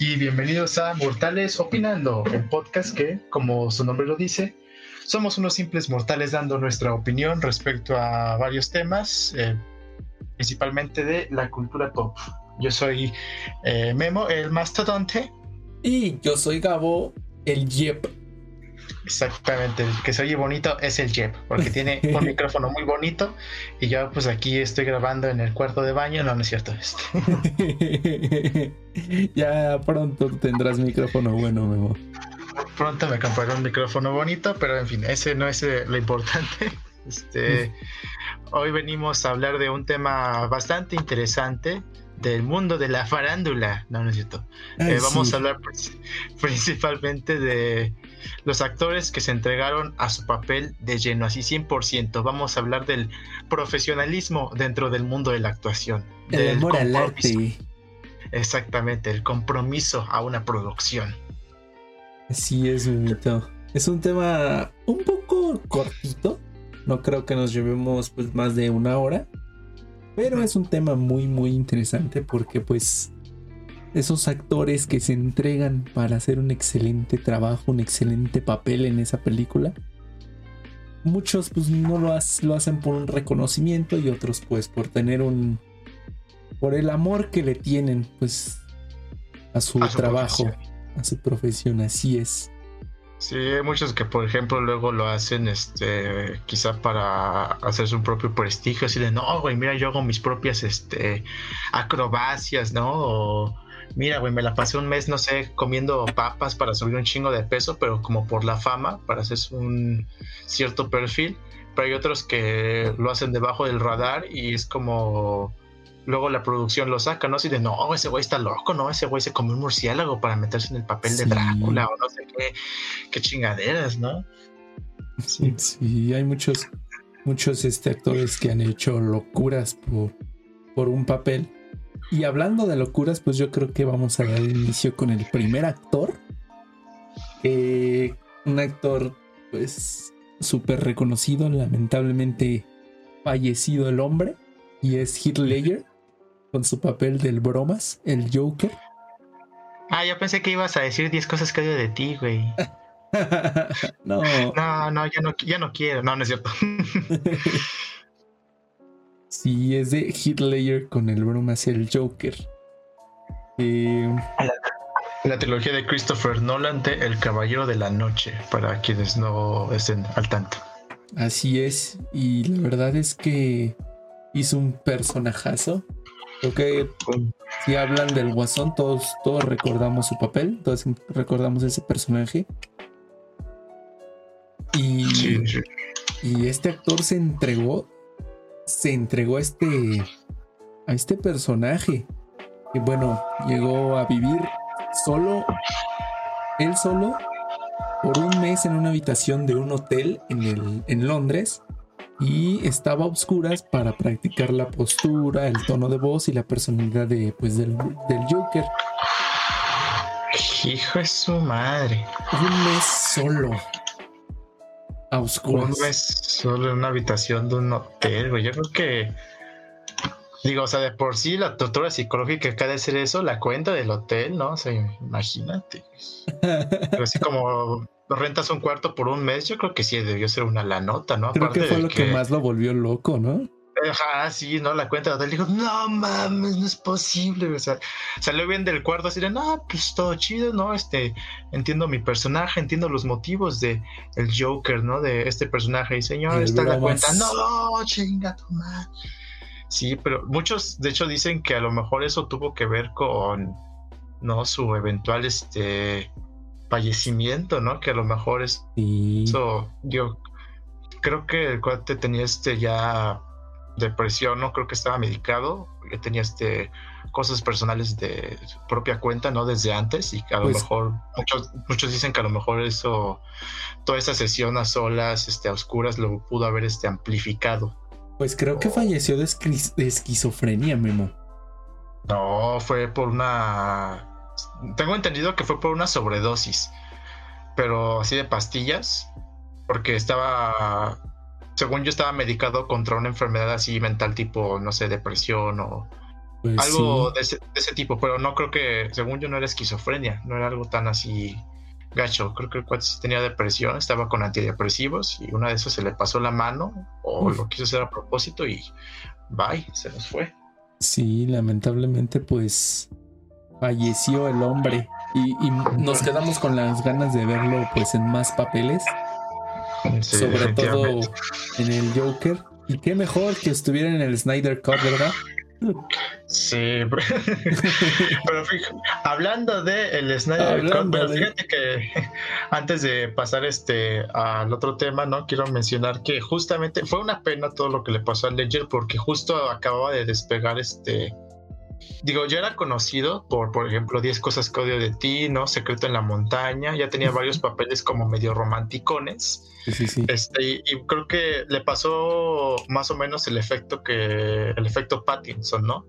y bienvenidos a Mortales Opinando, el podcast que, como su nombre lo dice, somos unos simples mortales dando nuestra opinión respecto a varios temas, eh, principalmente de la cultura pop. Yo soy eh, Memo, el mastodonte. Y yo soy Gabo, el Yep. Exactamente, el que se oye bonito es el Jeb, porque tiene un micrófono muy bonito y yo pues aquí estoy grabando en el cuarto de baño, no, no es cierto. Este. ya pronto tendrás micrófono bueno, Memo. Pronto me compraré un micrófono bonito, pero en fin, ese no es eh, lo importante. Este, hoy venimos a hablar de un tema bastante interesante del mundo de la farándula. No, no es cierto. Eh, vamos a hablar principalmente de los actores que se entregaron a su papel de lleno, así 100%. Vamos a hablar del profesionalismo dentro del mundo de la actuación. El amor al arte. Exactamente, el compromiso a una producción. Así es, mito. Es un tema un poco cortito. No creo que nos llevemos pues más de una hora. Pero es un tema muy muy interesante porque pues esos actores que se entregan para hacer un excelente trabajo, un excelente papel en esa película. Muchos pues no lo, lo hacen por un reconocimiento y otros pues por tener un... por el amor que le tienen pues a su, trabajo, a su profesión, así es. Sí, hay muchos que, por ejemplo, luego lo hacen, este, quizá para hacer su propio prestigio, así de, no, güey, mira, yo hago mis propias, este, acrobacias, ¿no? O, mira, güey, me la pasé un mes, no sé, comiendo papas para subir un chingo de peso, pero como por la fama, para hacer un cierto perfil. Pero hay otros que lo hacen debajo del radar y es como luego la producción lo saca, ¿no? Así de, no, ese güey está loco, ¿no? Ese güey se comió un murciélago para meterse en el papel de Drácula o no sé qué, qué chingaderas, ¿no? Sí. sí, hay muchos, muchos este, actores que han hecho locuras por, por un papel y hablando de locuras, pues yo creo que vamos a dar inicio con el primer actor. un actor, pues, súper reconocido, lamentablemente fallecido el hombre. Y es Heath Ledger, con su papel del bromas, el Joker. Ah, yo pensé que ibas a decir 10 cosas que odio de ti, güey. no. No, no, ya no, ya no quiero. No, no es cierto. Sí, es de Hitler con el broma hacia el Joker. Eh, la, trilogía de Christopher Nolan de El Caballero de la Noche, para quienes no estén al tanto. Así es, y la verdad es que hizo un personajazo. Creo que si hablan del Guasón, todos, todos recordamos su papel, todos recordamos ese personaje. Y, y este actor se entregó se entregó a este, a este personaje. Que bueno, llegó a vivir solo, él solo, por un mes en una habitación de un hotel en, el, en Londres. Y estaba a oscuras para practicar la postura, el tono de voz y la personalidad de, pues, del, del Joker. Hijo de su madre. Un mes solo a oscuras. Un solo en una habitación de un hotel, güey. Yo creo que. Digo, o sea, de por sí la tortura psicológica que ha de ser eso, la cuenta del hotel, ¿no? O sea, imagínate. Pero así como rentas un cuarto por un mes, yo creo que sí debió ser una la nota, ¿no? Creo que fue lo que... más lo volvió loco, ¿no? Ajá, sí, ¿no? La cuenta de dijo, no mames, no es posible. O sea, salió bien del cuarto así de, no, pues todo chido, ¿no? Este, entiendo mi personaje, entiendo los motivos de el Joker, ¿no? De este personaje. Y señor, está la cuenta, no, chinga tu madre. Sí, pero muchos, de hecho, dicen que a lo mejor eso tuvo que ver con, ¿no? Su eventual, este, fallecimiento, ¿no? Que a lo mejor es, eso, yo creo que el cuate tenía este ya depresión, no creo que estaba medicado, que tenía este cosas personales de su propia cuenta, no desde antes, y que a lo pues mejor, muchos, muchos dicen que a lo mejor eso, toda esa sesión a solas, este, a oscuras, lo pudo haber este, amplificado. Pues creo que falleció de, esquizofrenia, Memo. No, fue por una. Tengo entendido que fue por una sobredosis, pero así de pastillas, porque estaba según yo estaba medicado contra una enfermedad así mental tipo, no sé, depresión o Pues algo de, ese, tipo, pero no creo que, según yo, no era esquizofrenia, no era algo tan así gacho. Creo que el cuate tenía depresión, estaba con antidepresivos y una de esas se le pasó la mano o lo quiso hacer a propósito y bye, se nos fue. Sí, lamentablemente, pues falleció el hombre y, nos quedamos con las ganas de verlo, pues en más papeles, sobre todo en el Joker. Y qué mejor que estuviera en el Snyder Cut, ¿verdad? Sí, pero fíjate, hablando de el Snyder Cut, fíjate que antes de pasar este al otro tema, no quiero mencionar que justamente fue una pena todo lo que le pasó a Ledger porque justo acababa de despegar este digo, ya era conocido por, por ejemplo, 10 cosas que odio de ti, ¿no? Secreto en la montaña, ya tenía varios papeles como medio romanticones. Sí, sí, Este, y, creo que le pasó más o menos el efecto que, el efecto Pattinson, ¿no?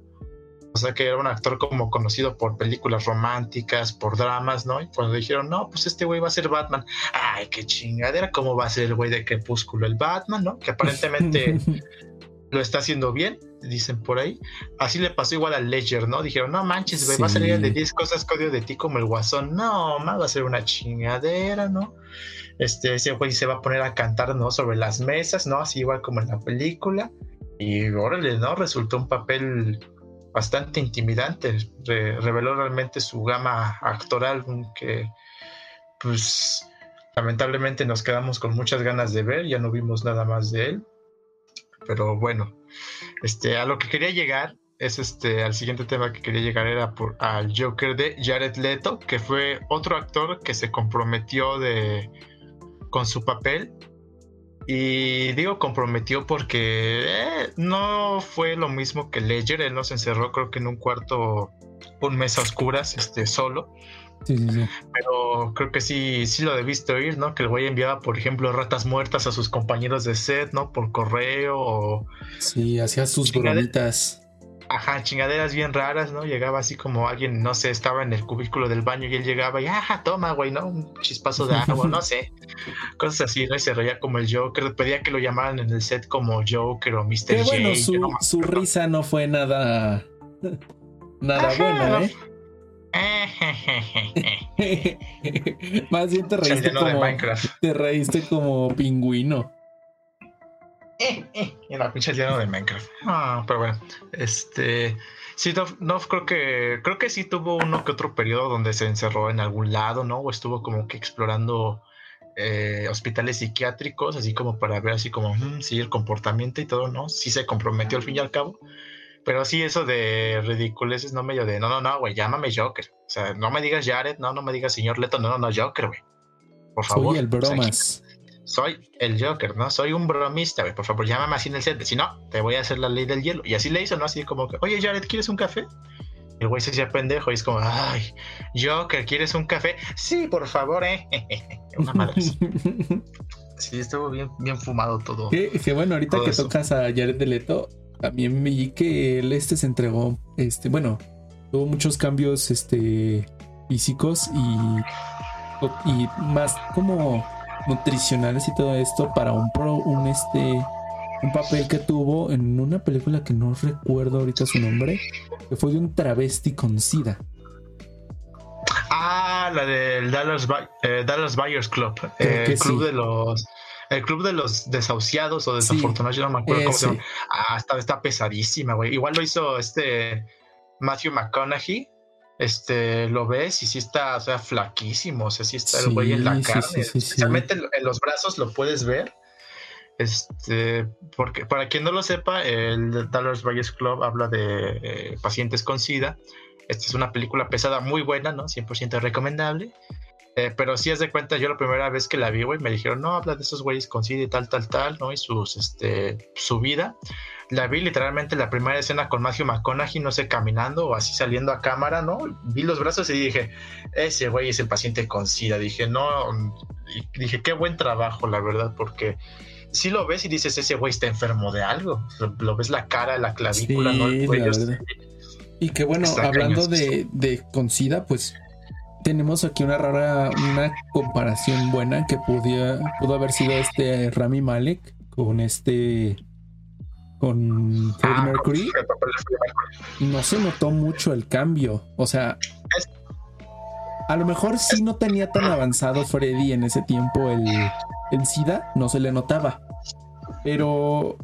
O sea que era un actor como conocido por películas románticas, por dramas, ¿no? Y cuando dijeron, no, pues este güey va a ser Batman. Ay, qué chingadera, ¿cómo va a ser el güey de Crepúsculo el Batman, ¿no? Que aparentemente lo está haciendo bien, dicen por ahí. Así le pasó igual al Ledger, ¿no? Dijeron, no manches, va a salir de 10 cosas que odio de ti como el guasón. No, más va a ser una chingadera, ¿no? Este, ese güey se va a poner a cantar, ¿no? Sobre las mesas, ¿no? Así igual como en la película. Y órale, ¿no? Resultó un papel bastante intimidante. reveló realmente su gama actoral, que pues lamentablemente nos quedamos con muchas ganas de ver, ya no vimos nada más de él pero bueno, este, a lo que quería llegar es este, al siguiente tema que quería llegar era por, al Joker de Jared Leto, que fue otro actor que se comprometió de, con su papel. Y digo comprometió porque eh, no fue lo mismo que Ledger, él no se encerró creo que en un cuarto, un mes a oscuras, este, solo. Sí, sí, sí. Pero creo que sí, sí lo debiste oír, ¿no? Que el güey enviaba, por ejemplo, ratas muertas a sus compañeros de set, ¿no? Por correo o... Sí, hacía sus bromitas. Ajá, chingaderas bien raras, ¿no? Llegaba así como alguien, no sé, estaba en el cubículo del baño y él llegaba y, ajá, toma, güey, ¿no? Un chispazo de agua, no sé. Cosas así, ¿no? Y se reía como el Joker. Pedía que lo llamaran en el set como Joker o Mr. Bueno, su, su risa no fue nada... Nada buena, ¿eh? Más bien te reíste como te reíste como pingüino. Eh, eh, en la pinche lleno de Minecraft. Ah, pero bueno, este sí, no, creo que creo que sí tuvo uno que otro periodo donde se encerró en algún lado, ¿no? O estuvo como que explorando eh, hospitales psiquiátricos, así como para ver así como mm, sí el comportamiento y todo, ¿no? Sí se comprometió al fin y al cabo. Pero sí, eso de ridiculeces, no medio de, no, no, no, güey, llámame Joker. O sea, no me digas Jared, no, no me digas señor Leto, no, no, no, Joker, güey. Por favor. Soy el bromas. soy el Joker, ¿no? Soy un bromista, güey. Por favor, llámame así en el set. Si no, te voy a hacer la ley del hielo. Y así le hizo, ¿no? Así como que, oye, Jared, ¿quieres un café? El güey se hacía pendejo y es como, ay, Joker, ¿quieres un café? Sí, por favor, eh. Una madre. sí, estuvo bien, bien fumado todo. Que, bueno, ahorita que tocas a Jared de Leto, también vi que él este se entregó, este, bueno, tuvo muchos cambios este, físicos y, y más como nutricionales y todo esto para un pro, un este un papel que tuvo en una película que no recuerdo ahorita su nombre, que fue de un travesti con SIDA. Ah, la del Dallas, eh, Dallas Buyers Club, el club de los el club de los desahuciados o desafortunados, yo no me acuerdo cómo se llama. Ah, está, está pesadísima, güey. Igual lo hizo este Matthew McConaughey. Este, lo ves y sí está, o sea, flaquísimo. O sea, sí está el güey en la carne. Especialmente en los brazos lo puedes ver. Este, porque para quien no lo sepa, el Dallas Buyers Club habla de eh, pacientes con SIDA. Esta es una película pesada muy buena, ¿no? 100% recomendable. Eh, pero si es de cuenta, yo la primera vez que la vi, güey, me dijeron, no, habla de esos güeyes con SIDA y tal, tal, tal, ¿no? Y sus, este, su vida. La vi literalmente la primera escena con Matthew McConaughey, no sé, caminando o así saliendo a cámara, ¿no? Vi los brazos y dije, ese güey es el paciente con SIDA. Dije, no, y dije, qué buen trabajo, la verdad, porque si lo ves y dices, ese güey está enfermo de algo. Lo, ves la cara, la clavícula, ¿no? El cuello. Y que bueno, hablando de, de con SIDA, pues tenemos aquí una rara, una comparación buena que pudo haber sido este Rami Malek con este con Freddie ah, Mercury, no se notó mucho el cambio. O sea, a lo mejor sí no tenía tan avanzado Freddie en ese tiempo el, el SIDA, no se le notaba. Pero,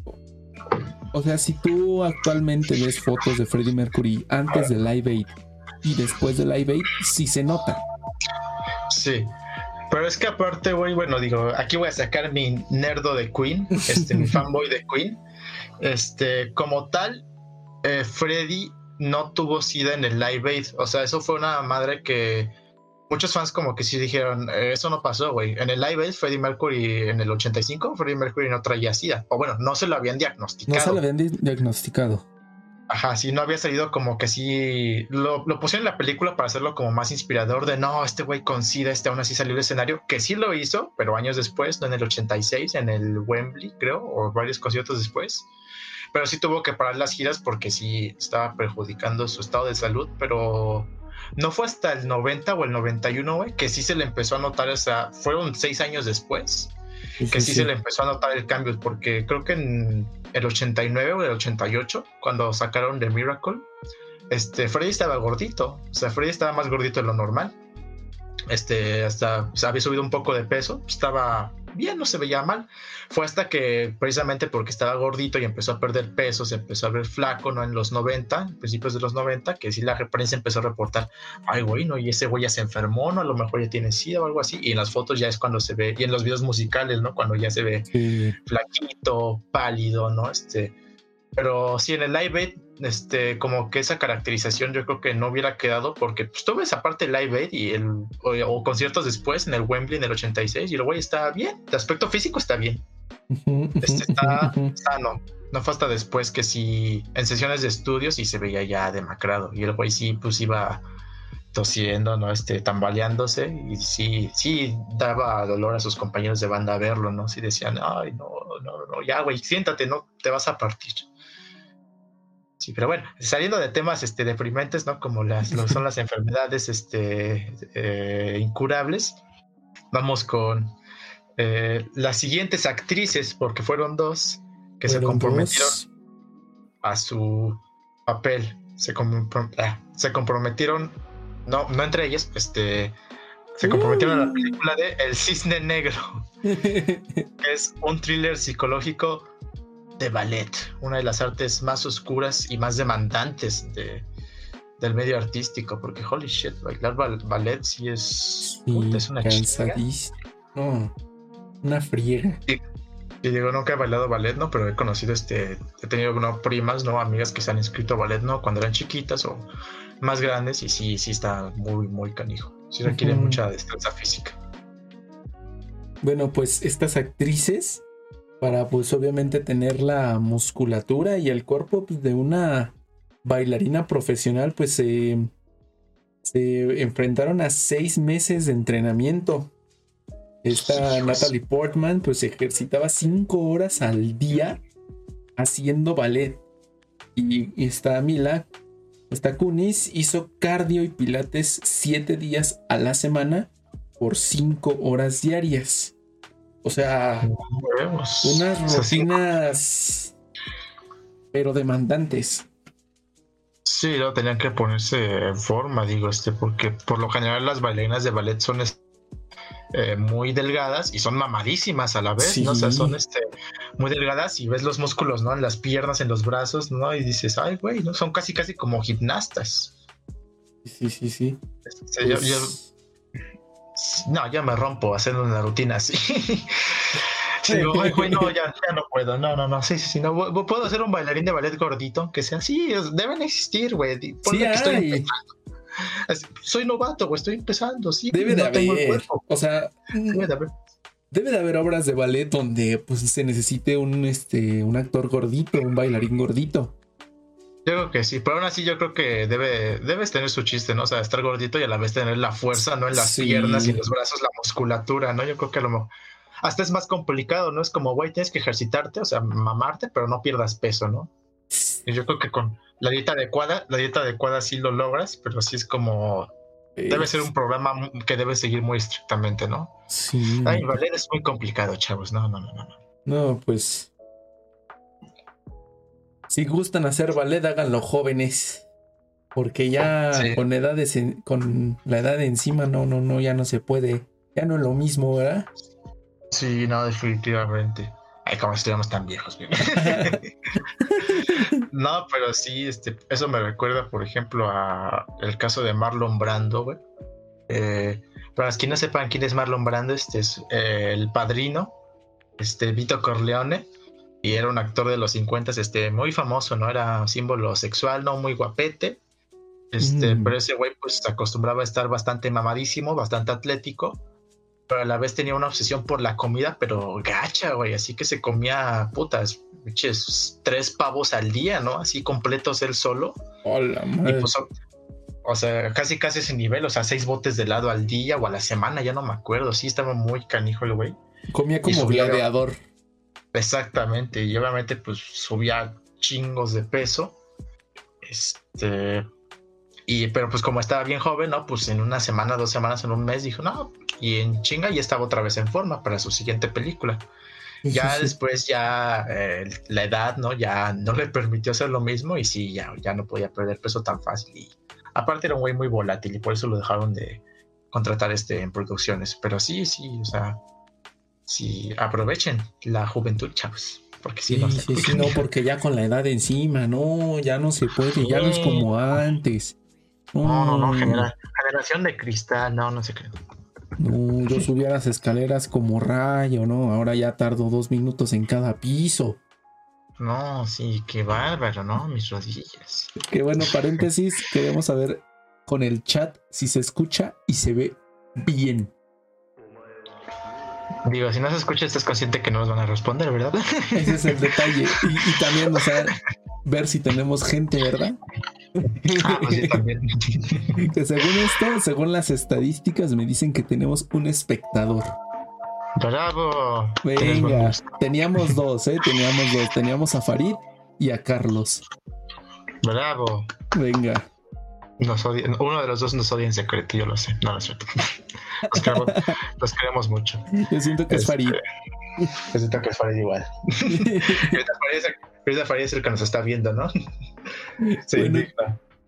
o sea, si tú actualmente ves fotos de Freddie Mercury antes de Live Aid y después de Live Aid, sí se nota. Sí. Pero es que aparte, güey, bueno, digo, aquí voy a sacar mi nerdo de Queen, este, mi fanboy de Queen. Este, como tal, eh, Freddy no tuvo SIDA en el Live Aid. O sea, eso fue una madre que muchos fans como que sí dijeron, eh, eso no pasó, güey. En el Live Aid, Freddie Mercury en el 85, Freddie Mercury no traía SIDA. O bueno, no se lo habían diagnosticado. No se lo habían diagnosticado. Ajá, sí, no había salido como que sí. Lo, lo pusieron en la película para hacerlo como más inspirador de no, este güey con SIDA, este aún así salió el escenario, que sí lo hizo, pero años después, no en el 86, en el Wembley, creo, o varios conciertos después. Pero sí tuvo que parar las giras porque sí estaba perjudicando su estado de salud, pero no fue hasta el 90 o el 91, güey, que sí se le empezó a notar, o sea, fueron seis años después, que sí, se le empezó a notar el cambio, porque creo que en el 89 o el 88, cuando sacaron The Miracle, este, Freddy estaba gordito, o sea, Freddy estaba más gordito de lo normal. Este, hasta había subido un poco de peso, estaba bien, no se veía mal. Fue hasta que, precisamente porque estaba gordito y empezó a perder peso, se empezó a ver flaco, ¿no? En los 90, principios de los 90, que sí la prensa empezó a reportar, ay, güey, ¿no? Y ese güey ya se enfermó, ¿no? A lo mejor ya tiene sida o algo así. Y en las fotos ya es cuando se ve, y en los videos musicales, ¿no? Cuando ya se ve flaquito, pálido, ¿no? Este, pero sí, en el Live este, como que esa caracterización yo creo que no hubiera quedado porque pues tú ves aparte Live Aid y el, o, conciertos después en el Wembley en el 86 y el güey está bien, de aspecto físico está bien. Este, está sano. No fue hasta después que sí, en sesiones de estudios y se veía ya demacrado y el güey sí pues iba tosiendo, ¿no? Este, tambaleándose y sí, sí daba dolor a sus compañeros de banda verlo, ¿no? Sí decían, ay, no, no, no, ya, güey, siéntate, no, te vas a partir. Sí, pero bueno, saliendo de temas este, deprimentes, ¿no? Como las, son las enfermedades este, eh, incurables, vamos con eh, las siguientes actrices, porque fueron dos que se comprometieron a su papel. Se, ah, se comprometieron, no, no entre ellas, este, se comprometieron a la película de El Cisne Negro, que es un thriller psicológico de ballet, una de las artes más oscuras y más demandantes de, del medio artístico, porque holy shit, bailar ballet sí es, es una No, una friega. Y, digo, nunca he bailado ballet, ¿no? Pero he conocido este, he tenido ¿no? primas, ¿no? Amigas que se han inscrito a ballet, ¿no? Cuando eran chiquitas o más grandes y sí, sí está muy, muy canijo. Sí requiere mucha destreza física. Bueno, pues estas actrices para pues obviamente tener la musculatura y el cuerpo pues, de una bailarina profesional pues se enfrentaron a seis meses de entrenamiento. Esta Natalie Portman pues ejercitaba cinco horas al día haciendo ballet. Y, esta Mila, esta Kunis hizo cardio y pilates siete días a la semana por cinco horas diarias. O sea, unas rutinas, pero demandantes. Sí, no, tenían que ponerse en forma, digo, este, porque por lo general las bailarinas de ballet son eh, muy delgadas y son mamadísimas a la vez, ¿no? O sea, son este, muy delgadas y ves los músculos, ¿no? En las piernas, en los brazos, ¿no? Y dices, ay, güey, ¿no? Son casi, casi como gimnastas. Sí, sí, sí. Este, pues no, ya me rompo haciendo una rutina así. Sí, güey, no, ya, no puedo. No, no, no. Sí, sí, sí. No, puedo hacer un bailarín de ballet gordito que sea así. Deben existir, güey. Sí, estoy Soy novato, güey. Estoy empezando. Sí, debe de haber. O sea, debe de haber. Debe de haber obras de ballet donde pues se necesite un este un actor gordito, un bailarín gordito. Yo creo que sí, pero aún así yo creo que debe, debes tener su chiste, ¿no? O sea, estar gordito y a la vez tener la fuerza, ¿no? En las piernas y en los brazos, la musculatura, ¿no? Yo creo que a lo mejor hasta es más complicado, ¿no? Es como, güey, tienes que ejercitarte, o sea, mamarte, pero no pierdas peso, ¿no? Y yo creo que con la dieta adecuada, la dieta adecuada sí lo logras, pero sí es como, debe ser un programa que debes seguir muy estrictamente, ¿no? Sí. Ay, valer es muy complicado, chavos, no, no, no, no. No, pues Si gustan hacer ballet, háganlo jóvenes. Porque ya con, edades con la edad encima, no, no, no, ya no se puede. Ya no es lo mismo, ¿verdad? Sí, no, definitivamente. Ay, como estuviéramos tan viejos, No, pero sí, este, eso me recuerda, por ejemplo, a el caso de Marlon Brando, güey. Eh, para quienes no sepan quién es Marlon Brando, este es eh, el padrino, este Vito Corleone, y era un actor de los 50, este, muy famoso, ¿no? Era símbolo sexual, no muy guapete. Este, mm. pero ese güey pues acostumbraba a estar bastante mamadísimo, bastante atlético, pero a la vez tenía una obsesión por la comida, pero gacha, güey, así que se comía putas, tres pavos al día, ¿no? Así completos él solo. Hola, pues, o sea, casi casi ese nivel, o sea, seis botes de helado al día o a la semana, ya no me acuerdo, sí estaba muy canijo el güey. Comía como gladiador. Exactamente, y obviamente pues subía chingos de peso. Este, y pero pues como estaba bien joven, ¿no? Pues en una semana, dos semanas, en un mes, dijo, no, y en chinga ya estaba otra vez en forma para su siguiente película. Ya después ya eh, la edad, ¿no? Ya no le permitió hacer lo mismo y sí, ya, ya no podía perder peso tan fácil. Y aparte era un güey muy volátil y por eso lo dejaron de contratar este en producciones. Pero sí, sí, o sea, sí, aprovechen la juventud, chavos. Porque sí, no, sí, sí, no, porque ya con la edad encima, no, ya no se puede, ya no es como antes. No, no, no, generación de cristal, no, no sé qué. No, yo subía las escaleras como rayo, ¿no? Ahora ya tardo dos minutos en cada piso. No, sí, qué bárbaro, ¿no? Mis rodillas. Qué bueno, paréntesis, queremos saber con el chat si se escucha y se ve bien. Digo, si no se escucha, estás consciente que no nos van a responder, ¿verdad? Ese es el detalle. Y, también, o sea, ver si tenemos gente, ¿verdad? Ah, pues sí, también. que según esto, según las estadísticas, me dicen que tenemos un espectador. Bravo. Venga, teníamos dos, ¿eh? Teníamos dos. Teníamos a Farid y a Carlos. Bravo. Venga. Nos uno de los dos nos odia en secreto, yo lo sé. No, no es cierto. Los queremos, mucho. Yo siento que es este, Farid. Yo siento que es Farid igual. Farid Farid es el que nos está viendo, ¿no? Sí, bueno,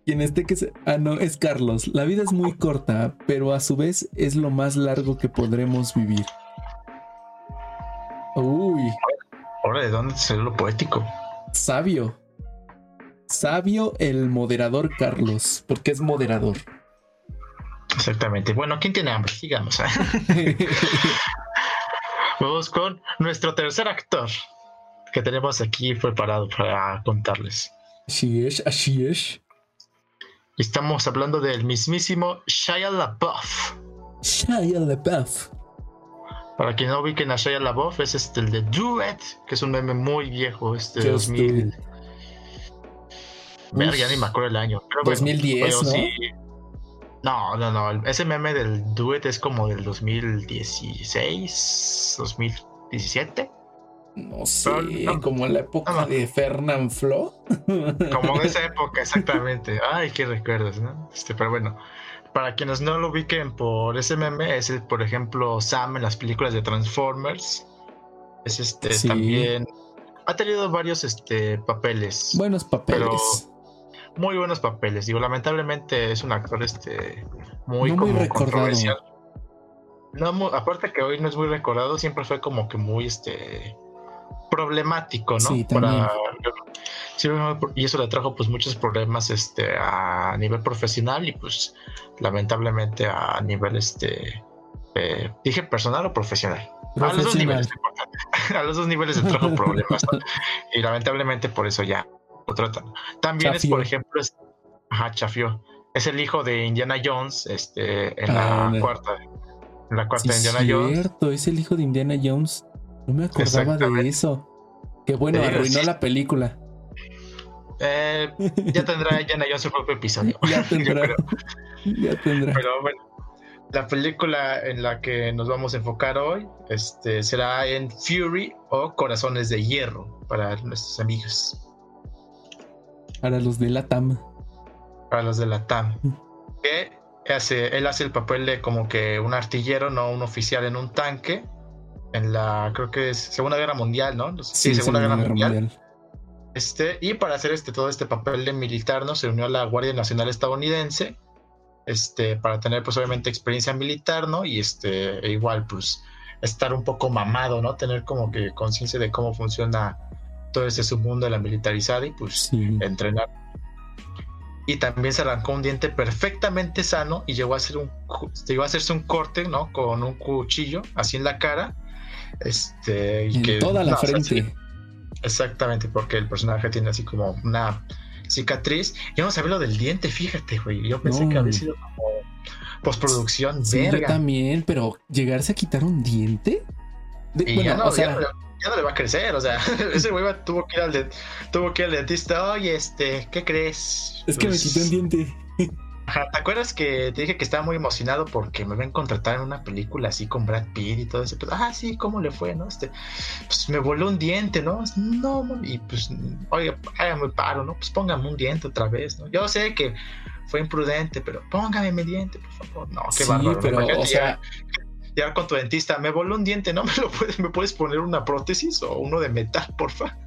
y en este que se... Ah, no, es Carlos. La vida es muy corta, pero a su vez es lo más largo que podremos vivir. Uy. Ahora, ¿de dónde salió lo poético? Sabio. Sabio el moderador Carlos, porque es moderador. Exactamente. Bueno, ¿quién tiene hambre? Sigamos. Vamos con nuestro tercer actor que tenemos aquí preparado para contarles. Así es, así es. Estamos hablando del mismísimo Shia LaBeouf. Shia LaBeouf. Para quien no ubiquen a Shia LaBeouf, es este el de Duet, que es un meme muy viejo, este 2000. Verga, ya ni me acuerdo el año. 2010, ¿no? No, no, no. Ese meme del Duet es como del 2016, 2017. No sé, como en la época de Fernand Flo. Como en esa época, exactamente. Ay, qué recuerdos, ¿no? Este, pero bueno, para quienes no lo ubiquen por ese meme, es el, por ejemplo, Sam en las películas de Transformers. Es este también. Ha tenido varios este, papeles. Buenos papeles muy buenos papeles. Digo, lamentablemente es un actor este muy, como muy controversial. No, aparte que hoy no es muy recordado, siempre fue como que muy este problemático, ¿no? Sí, Para, y eso le trajo pues muchos problemas este a nivel profesional y pues lamentablemente a nivel este eh, dije personal o profesional. A los dos niveles, a los dos niveles le trajo problemas. Y lamentablemente por eso ya también es, por ejemplo, es, ajá, Chafio. Es el hijo de Indiana Jones, este, en la ah, cuarta. En la cuarta de Indiana Jones. Cierto, es el hijo de Indiana Jones. No me acordaba de eso. Qué bueno, arruinó la película. Eh, ya tendrá Indiana Jones su propio episodio. ya tendrá. ya tendrá. Pero bueno, la película en la que nos vamos a enfocar hoy este, será en Fury o Corazones de Hierro para nuestros amigos. Para los de la TAM. Para los de la TAM. Que hace, él hace el papel de como que un artillero, no un oficial en un tanque. En la, creo que es Segunda Guerra Mundial, ¿no? Sí, Segunda, Guerra, Mundial. Este, y para hacer este, todo este papel de militar, ¿no? Se unió a la Guardia Nacional estadounidense, este, para tener, pues, obviamente, experiencia militar, ¿no? Y este, e igual, pues, estar un poco mamado, ¿no? Tener como que conciencia de cómo funciona todo ese submundo de la militarizada y, pues, entrenar. Y también se arrancó un diente perfectamente sano y llegó a hacer un, llegó a hacerse un corte, ¿no? Con un cuchillo, así en la cara. Este, y que, toda la frente. Exactamente, porque el personaje tiene así como una cicatriz. Yo no sabía lo del diente, fíjate, güey. Yo pensé que había sido como postproducción. Sí, yo también, pero llegarse a quitar un diente. ya, no, ya, no, le va a crecer, o sea, ese güey tuvo que ir al, tuvo que ir al dentista. Oye, este, ¿qué crees? Es que me quité un diente. ¿te acuerdas que te dije que estaba muy emocionado porque me ven contratar en una película así con Brad Pitt y todo eso? Pues, ah, sí, ¿cómo le fue, no? Este, pues me voló un diente, ¿no? No, y pues, oye, hágame paro, ¿no? Pues póngame un diente otra vez, ¿no? Yo sé que fue imprudente, pero póngame mi diente, por favor. No, qué sí, Pero, o sea, llegar con tu dentista, me voló un diente, ¿no? ¿Me lo puedes, me puedes poner una prótesis o uno de metal, porfa?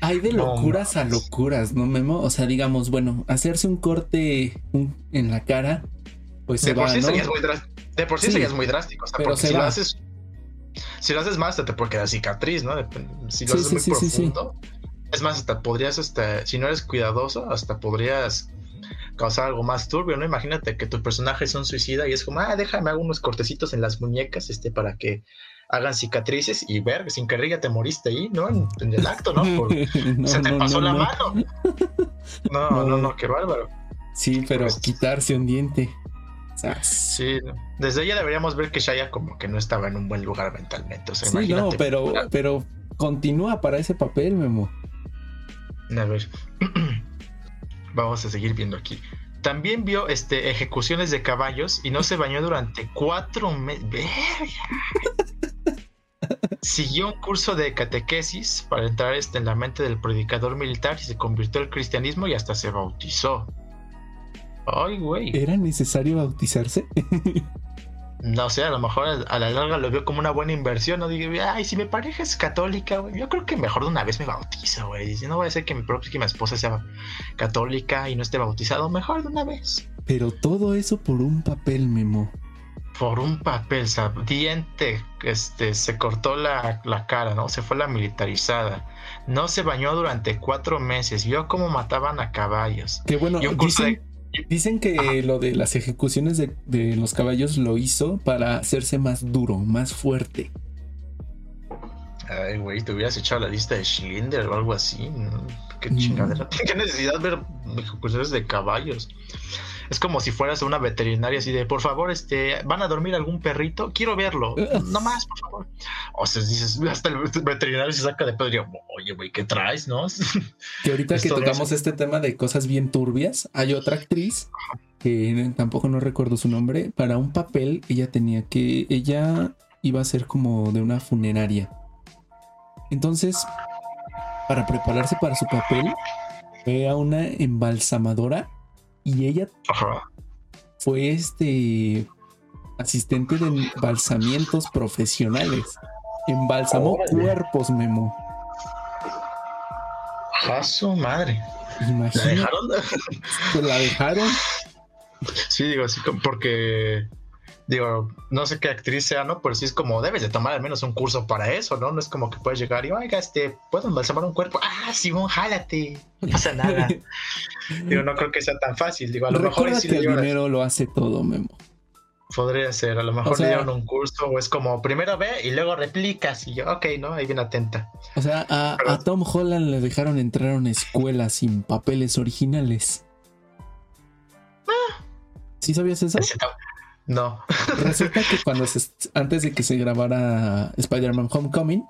Hay de locuras a locuras, ¿no, Memo? O sea, digamos, bueno, hacerse un corte en la cara, pues de por sí ¿no? muy De por sí, serías muy drástico. O sea, porque si lo haces. Si lo haces más, te puede quedar cicatriz, ¿no? Si lo haces muy profundo. Es más, hasta podrías, hasta, si no eres cuidadoso, hasta podrías causar algo más turbio, ¿no? Imagínate que tu personaje es un suicida y es como, ah, déjame hago unos cortecitos en las muñecas, este, para que hagan cicatrices y ver, sin querer ya te moriste ahí, ¿no? En, el acto, ¿no? se te pasó la mano. No, no, no, qué bárbaro. Sí, pero pues, quitarse un diente. Sí, desde ella deberíamos ver que Shaya como que no estaba en un buen lugar mentalmente. O sea, sí, no, pero, pero continúa para ese papel, Memo. A ver. Vamos a seguir viendo aquí. También vio este, ejecuciones de caballos y no se bañó durante cuatro meses. Siguió un curso de catequesis para entrar este, en la mente del predicador militar y se convirtió al cristianismo y hasta se bautizó. Ay, güey. ¿Era necesario bautizarse? no sé, a lo mejor a la larga lo vio como una buena inversión. No digo, ay, si mi pareja es católica, güey, yo creo que mejor de una vez me bautizo, güey. Si no voy a ser que mi mi esposa sea católica y no esté bautizado, mejor de una vez. Pero todo eso por un papel, Memo por un papel, diente, este, se cortó la, cara, ¿no? Se fue la militarizada. No se bañó durante cuatro meses. Vio cómo mataban a caballos. Qué bueno. dicen, que lo de las ejecuciones de, los caballos lo hizo para hacerse más duro, más fuerte. Ay, güey, te hubieras echado la lista de Schlinder o algo así. Qué mm. chingadera. Qué necesidad ver ejecuciones de caballos es como si fueras una veterinaria así de, por favor, este, ¿van a dormir algún perrito? Quiero verlo. No más, por favor. O sea, dices, hasta el veterinario se saca de pedo y oye, güey, ¿qué traes, no? Que ahorita que tocamos este tema de cosas bien turbias, hay otra actriz que tampoco no recuerdo su nombre, para un papel ella tenía que, ella iba a ser como de una funeraria. Entonces, para prepararse para su papel, fue a una embalsamadora y ella fue este asistente de embalsamientos profesionales. Embalsamó cuerpos, Memo. A su madre. Imagínate. ¿La dejaron? ¿La dejaron? Sí, digo, así porque digo, no sé qué actriz sea, ¿no? Pero sí es como, debes de tomar al menos un curso para eso, ¿no? No es como que puedes llegar y, oiga, este, ¿puedo embalsamar un cuerpo? Ah, Simón, jálate, no pasa nada. digo, no creo que sea tan fácil, digo, a lo mejor... Sí que el dinero lo hace todo, Memo. Podría ser, a lo mejor le dieron un curso o es como, primero ve y luego replicas y yo, ok, ¿no? Ahí bien atenta. O sea, a, a Tom Holland le dejaron entrar a una escuela sin papeles originales. Ah. ¿Sí sabías eso? No. Resulta que cuando se, antes de que se grabara Spider-Man Homecoming,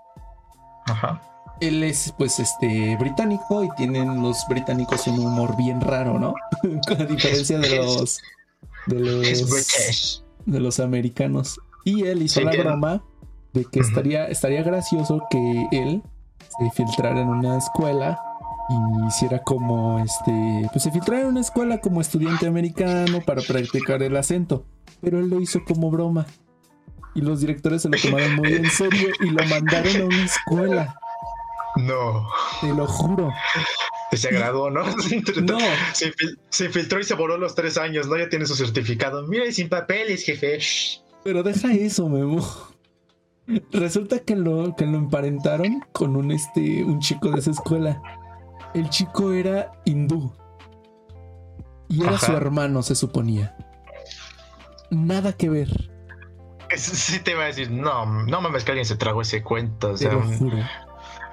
él es pues este británico y tienen los británicos un humor bien raro, ¿no? a diferencia de los de los de los americanos. Y él hizo la broma de que estaría estaría gracioso que él se filtrara en una escuela y hiciera como este, pues se filtrara en una escuela como estudiante americano para practicar el acento pero él lo hizo como broma. Y los directores se lo tomaron muy en serio y lo mandaron a una escuela. No. Te lo juro. Se graduó, ¿no? No. Se, se infiltró y se voló los tres años, ¿no? Ya tiene su certificado. Mira, y sin papeles, jefe. Pero deja eso, Memo. Resulta que lo, que lo emparentaron con un, este, un chico de esa escuela. El chico era hindú. Y era Ajá. su hermano, se suponía. Nada que ver, Sí te iba a decir, no, no mames que alguien se tragó ese cuento. O te lo juro.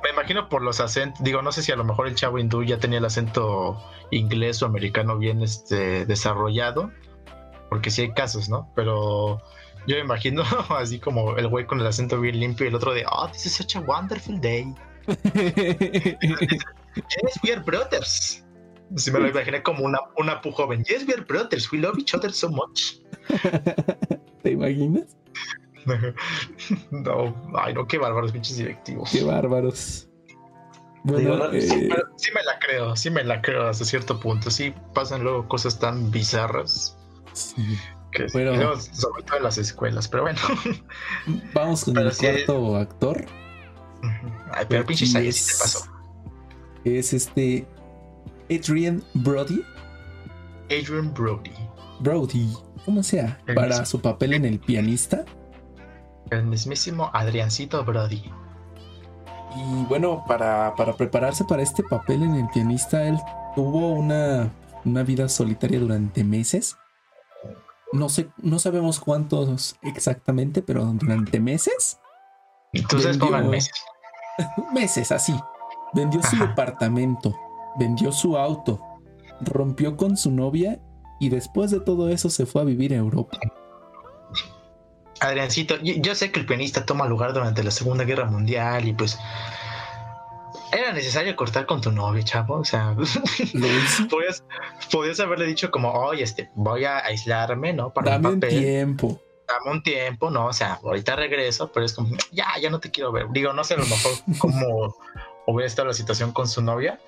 Me imagino por los acentos. Digo, no sé si a lo mejor el chavo hindú ya tenía el acento inglés o americano bien este, desarrollado. Porque sí hay casos, ¿no? Pero yo me imagino así como el güey con el acento bien limpio y el otro de, oh, this is such a wonderful day. Yes, we are brothers. Sí me lo imaginé como una, una pu joven. Yes, we are brothers. We love each other so much. ¿Te imaginas? No, ay, no, qué bárbaros, pinches directivos. Qué bárbaros. Bueno, sí, eh, pero sí me la creo, sí me la creo hasta cierto punto. Sí pasan luego cosas tan bizarras sí. que sobre todo en las escuelas, pero bueno. vamos con Pero el sí- cuarto actor. Ay, pero pinche sí te pasó. Es este Adrian Brody. Adrian Brody, Brody, como sea, El para mismo. su papel en El pianista. El mismísimo Adriancito Brody. Y bueno, para, para prepararse para este papel en El pianista, él tuvo una, una vida solitaria durante meses. No sé, no sabemos cuántos exactamente, pero durante meses. Entonces Vendió- pongan meses. Meses, así. Vendió su departamento, vendió su auto, rompió con su novia y después de todo eso se fue a vivir a Europa. Adriancito, yo, yo sé que el pianista toma lugar durante la Segunda Guerra Mundial y pues era necesario cortar con tu novia, chavo. O sea, podías, podías haberle dicho como, oye, este, voy a aislarme, ¿no? Para Dame un papel. tiempo. dame un tiempo, ¿no? O sea, ahorita regreso, pero es como, ya, ya no te quiero ver. Digo, no sé a lo mejor cómo hubiera estado la situación con su novia,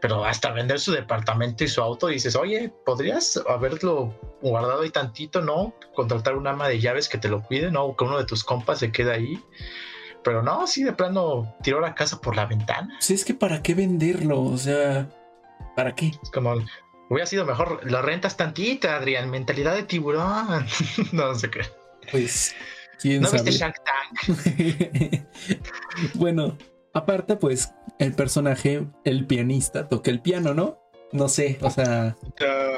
pero hasta vender su departamento y su auto dices, oye, ¿podrías haberlo guardado ahí tantito, no? Contratar un ama de llaves que te lo cuide, ¿no? Que uno de tus compas se quede ahí. Pero no, sí, de plano tiró la casa por la ventana. Si es que para qué venderlo, o sea, ¿para qué? Es como, hubiera sido mejor, la rentas tantita, Adrián, mentalidad de tiburón. no sé qué. Pues, quién ¿No sabe. viste Shark Tank? bueno, aparte, pues, el personaje, el pianista, toca el piano, ¿no? No sé, o sea,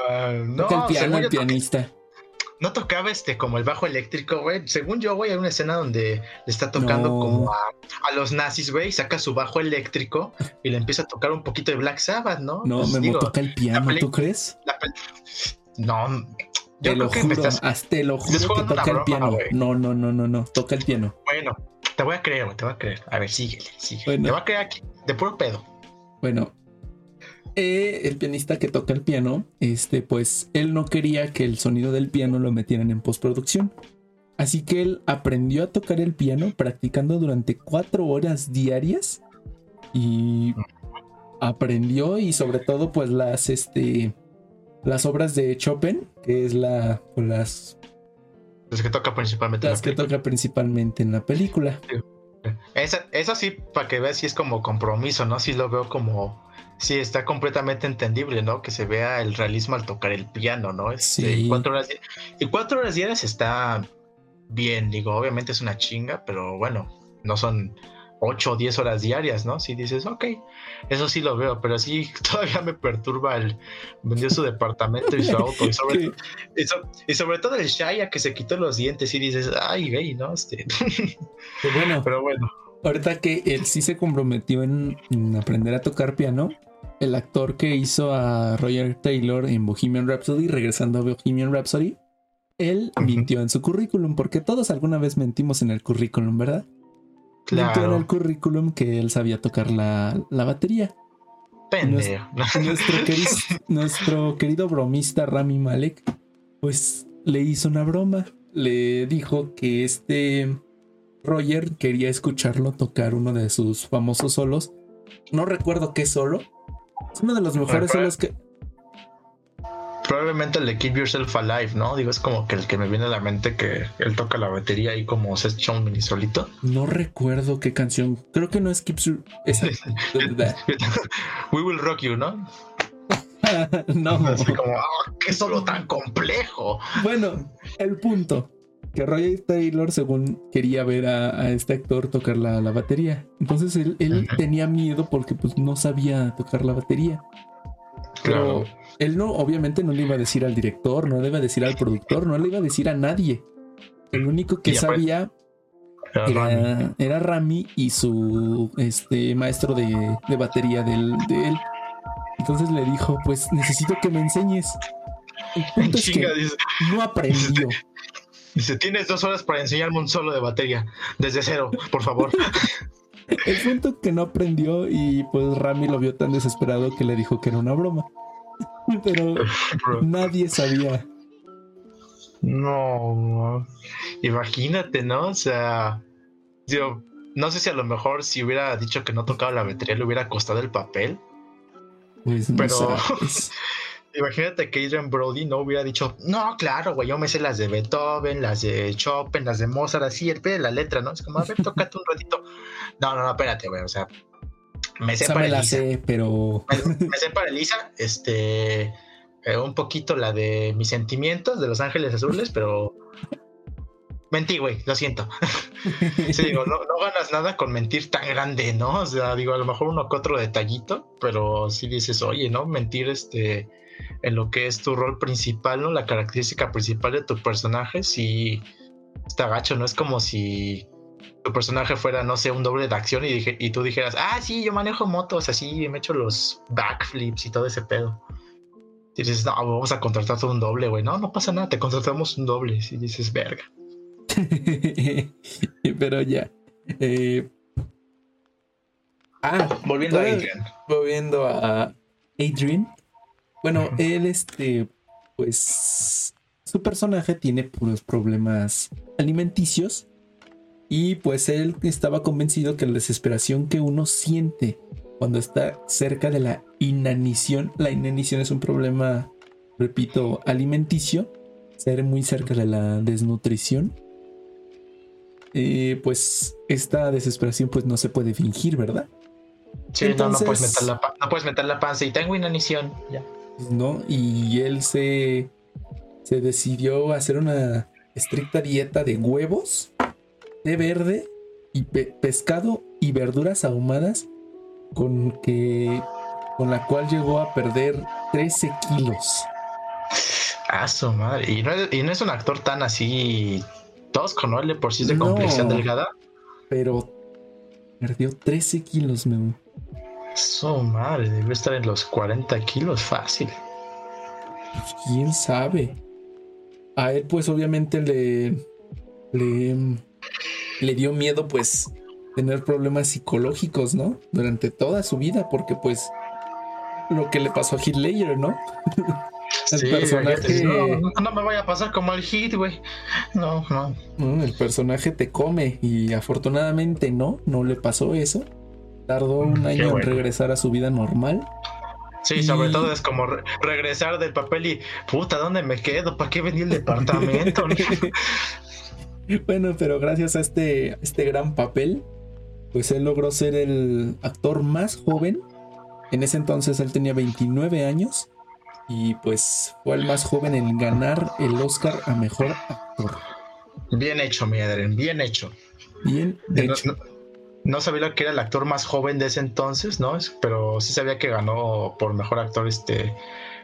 Ah, no, toca el piano, el pianista. no tocaba este como el bajo eléctrico, güey. Según yo, güey, hay una escena donde le está tocando No. como a, a los nazis, güey, saca su bajo eléctrico y le empieza a tocar un poquito de Black Sabbath, ¿no? No, Pues, me digo, toca el piano, ¿tú crees? la No, yo te creo lo que me juro, estás. hasta te lo juro estás que toca el piano. No, no, no, no, no, toca el piano. Bueno, te voy a creer, te voy a creer. A ver, síguele, síguele. Bueno. Te voy a creer aquí, de puro pedo. Bueno, eh, el pianista que toca el piano, este, pues él no quería que el sonido del piano lo metieran en postproducción. Así que él aprendió a tocar el piano practicando durante cuatro horas diarias y aprendió y sobre todo pues las, este, las obras de Chopin, que es la, pues, las, que toca principalmente. las la que toca principalmente en la película. Esa, eso sí, para que veas si es como compromiso, ¿no? Sí lo veo como. Sí, está completamente entendible, ¿no? Que se vea el realismo al tocar el piano, ¿no? Este, Sí. y cuatro horas, di- y cuatro horas diarias está bien, digo, obviamente es una chinga, pero bueno, no son ocho o diez horas diarias, ¿no? Si dices, ok, eso sí lo veo, pero sí todavía me perturba el vendió su departamento y su auto, y sobre, y so- y sobre todo el Shaya que se quitó los dientes y dices, ay, güey, ¿no? Este, bueno, pero bueno. Ahorita que él sí se comprometió en, en aprender a tocar piano, el actor que hizo a Roger Taylor en Bohemian Rhapsody, regresando a Bohemian Rhapsody, él mintió en su currículum, porque todos alguna vez mentimos en el currículum, ¿verdad? Mintió en Claro. el currículum que él sabía tocar la, la batería. Pendejo. Nuestro, queri- nuestro querido bromista Rami Malek, pues le hizo una broma. Le dijo que este Roger quería escucharlo tocar uno de sus famosos solos. No recuerdo qué solo. Es uno de los mejores solos que. Probablemente el de Keep Yourself Alive, ¿no? Digo, es como que el que me viene a la mente que él toca la batería y como se echa un mini solito. No recuerdo qué canción. Creo que no es Keep esa. We Will Rock You, ¿no? no. Así como, oh, qué solo tan complejo. Bueno, el punto. Que Roger Taylor, según quería ver a, este actor tocar la, batería. Entonces él, tenía miedo porque pues no sabía tocar la batería. Pero él no, obviamente no le iba a decir al director, no le iba a decir al productor, no le iba a decir a nadie. El único que sabía era, Rami. y su este, maestro de, batería de él. Entonces le dijo, pues necesito que me enseñes. El punto es que no aprendió. Dice, tienes dos horas para enseñarme un solo de batería. Desde cero, por favor. El punto que no aprendió y pues Rami lo vio tan desesperado que le dijo que era una broma. Pero nadie sabía. No, imagínate, ¿no? O sea, yo no sé si a lo mejor si hubiera dicho que no tocaba la batería le hubiera costado el papel. Pues no pero imagínate que Adrian Brody no hubiera dicho, no, claro, güey, yo me sé las de Beethoven, las de Chopin, las de Mozart, así, el pie de la letra, ¿no? Es como, a ver, tócate un ratito. No, no, no, espérate, güey, o sea, me sé para Elisa. pero... Me, sé para Elisa, este, eh, un poquito la de mis sentimientos de Los Ángeles Azules, pero... Mentí, güey, lo siento. sí, digo, no, no, ganas nada con mentir tan grande, ¿no? O sea, digo, a lo mejor uno que otro detallito, pero sí dices, oye, ¿no? Mentir, este, en lo que es tu rol principal, ¿no? La característica principal de tu personaje, sí está gacho, ¿no? Es como si tu personaje fuera, no sé, un doble de acción y, dije, y tú dijeras, ah, sí, yo manejo motos, así, me echo los backflips y todo ese pedo. Y dices, no, vamos a contratar todo un doble, güey. No, no pasa nada, te contratamos un doble. Y dices, verga. Pero ya. Eh, ah, volviendo a Adrian. Volviendo a Adrian. Bueno, él, este, pues, su personaje tiene puros problemas alimenticios y pues él estaba convencido que la desesperación que uno siente cuando está cerca de la inanición, la inanición es un problema, repito, alimenticio, ser muy cerca de la desnutrición, eh, pues esta desesperación pues no se puede fingir, ¿verdad? Sí, no, no puedes meter la, no puedes meter la panza y tengo inanición, ya. ¿no? Y él se, se decidió hacer una estricta dieta de huevos, de verde y pescado y verduras ahumadas con que con la cual llegó a perder 13 kilos. Ah, su madre. Y no, es, un actor tan así tosco, ¿no? El por sí es de complexión delgada. Pero perdió 13 kilos, me su madre, debe estar en los 40 kilos fácil. Pues, quién sabe. A él, pues, obviamente le, le, le dio miedo, pues, tener problemas psicológicos, ¿no? Durante toda su vida, porque, pues, lo que le pasó a Hitler, ¿no? el personaje. No, me vaya a pasar como al hit, güey. No, no. El personaje te come y afortunadamente no, no le pasó eso. Tardó un año en regresar a su vida normal. Sí, sobre todo es como regresar del papel y, puta, ¿dónde me quedo? ¿Para qué venir el departamento? bueno, pero gracias a este, este gran papel, pues él logró ser el actor más joven. En ese entonces él tenía 29 años y pues fue el más joven en ganar el Oscar a Mejor Actor. Bien hecho, mi Adrián, bien hecho. Bien hecho no sabía lo que era el actor más joven de ese entonces, ¿no? Pero sí sabía que ganó por mejor actor este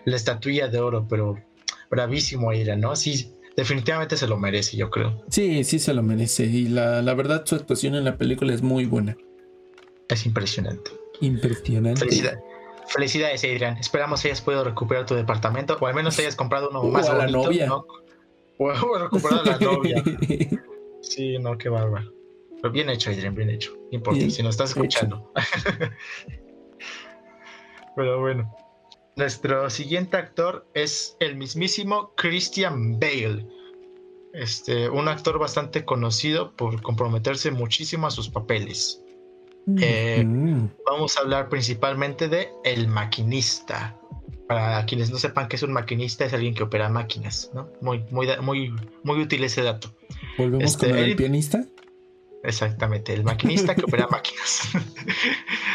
la estatuilla de oro, pero bravísimo era, ¿no? Sí, definitivamente se lo merece, yo creo. Sí, sí se lo merece. Y la, verdad, su actuación en la película es muy buena. Es impresionante. Impresionante. Felicidades, Adrian. Esperamos hayas podido recuperar tu departamento, o al menos hayas comprado uno más o a la novia. O, recuperar a la novia. Sí, no, qué bárbaro. Pero bien hecho, Adrian, bien hecho. Importante, si nos estás escuchando. Pero bueno. Nuestro siguiente actor es el mismísimo Christian Bale. Este, un actor bastante conocido por comprometerse muchísimo a sus papeles. Eh, vamos a hablar principalmente de El Maquinista. Para quienes no sepan que es un maquinista, es alguien que opera máquinas, ¿no? Muy, muy, muy, muy útil ese dato. ¿Volvemos Este, con el pianista? Exactamente, el maquinista que opera máquinas.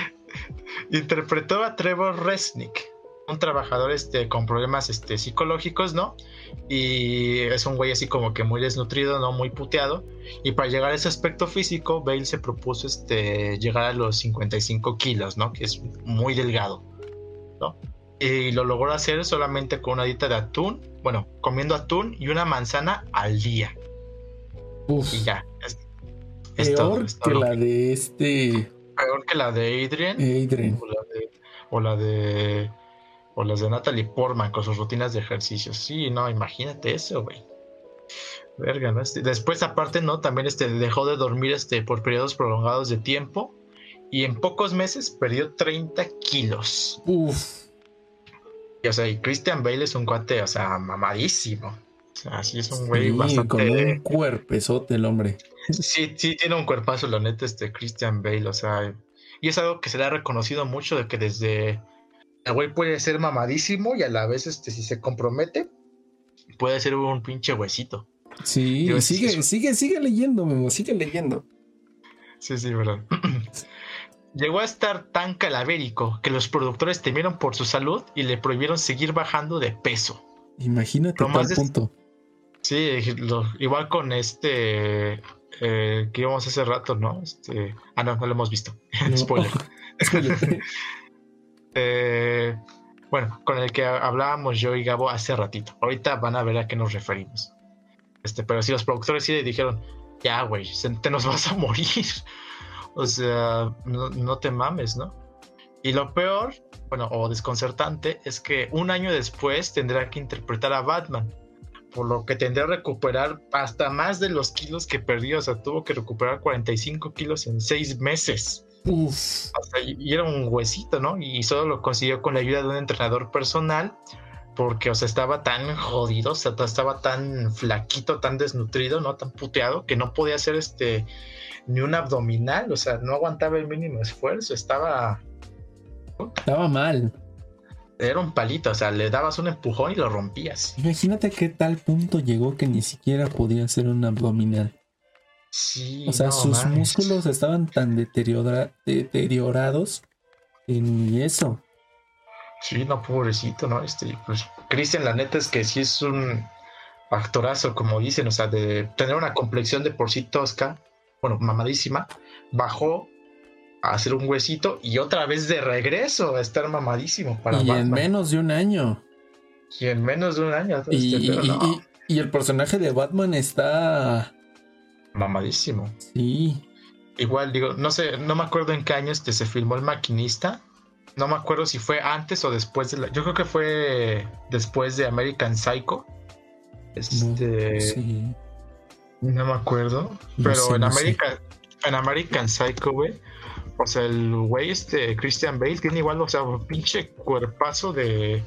Interpretó a Trevor Resnick, un trabajador este, con problemas este, psicológicos, ¿no? Y es un güey así como que muy desnutrido, ¿no? Muy puteado. Y para llegar a ese aspecto físico, Bale se propuso este, llegar a los 55 kilos, ¿no? Que es muy delgado, ¿no? Y lo logró hacer solamente con una dieta de atún, bueno, comiendo atún y una manzana al día. Uf, Y ya. Es, es todo, peor es que todo. la de este peor que la de Adrian Adrian. o la de o la de o las de Natalie Portman con sus rutinas de ejercicio. Sí, no, imagínate eso, güey. Verga, ¿no? Este, después, aparte, ¿no? También este, dejó de dormir este, por periodos prolongados de tiempo y en pocos meses perdió 30 kilos. Uf, Y, o sea, y Christian Bale es un cuate, o sea, mamadísimo. O sea, sí es un güey sí, bastante... con un cuerpezote el hombre. Sí, sí, tiene un cuerpazo, la neta, este Christian Bale, o sea, y es algo que se le ha reconocido mucho de que desde el güey puede ser mamadísimo y a la vez, este, si se compromete, puede ser un pinche huesito. Sí, sigue, sigue, sigue leyendo, Memo, sigue leyendo. Sí, sí, verdad. Llegó a estar tan calavérico que los productores temieron por su salud y le prohibieron seguir bajando de peso. Imagínate Lo tal punto. Sí, lo- igual con este eh, que íbamos hace rato, ¿no? Este, ah, no, no lo hemos visto. No. Spoiler. Eh, bueno, con el que hablábamos yo y Gabo hace ratito. Ahorita van a ver a qué nos referimos. Este, pero si los productores sí le dijeron, ya, güey, te nos vas a morir. O sea, no, no te mames, ¿no? Y lo peor, bueno, o desconcertante, es que un año después tendrá que interpretar a Batman. Por lo que tendrá que recuperar hasta más de los kilos que perdió. O sea, tuvo que recuperar 45 kilos en seis meses. Uf, y era un huesito, ¿no? Y solo lo consiguió con la ayuda de un entrenador personal, porque, o sea, estaba tan jodido, o sea, estaba tan flaquito, tan desnutrido, ¿no? Tan puteado, que no podía hacer este ni un abdominal, o sea, no aguantaba el mínimo esfuerzo, estaba. estaba mal. Era un palito, o sea, le dabas un empujón y lo rompías. Imagínate qué tal punto llegó que ni siquiera podía hacer un abdominal. Sí. O sea, no sus músculos estaban tan deteriora- deteriorados ni eso. Sí, no, pobrecito, ¿no? Este, pues, Christian, la neta es que sí es un actorazo, como dicen, o sea, de tener una complexión de por sí tosca, bueno, mamadísima, bajó a hacer un huesito y otra vez de regreso a estar mamadísimo para y en Batman. menos de un año. y en menos de un año. Este, y- no, y- y el personaje de Batman está. Mamadísimo. Sí. Igual, digo, no sé, no me acuerdo en qué año este se filmó El Maquinista. No me acuerdo si fue antes o después de la. Yo creo que fue después de American Psycho. Este. sí. No me acuerdo. No pero sé, en no. American, en American Psycho, güey. O sea, el güey este Christian Bale tiene igual, o sea, un pinche cuerpazo de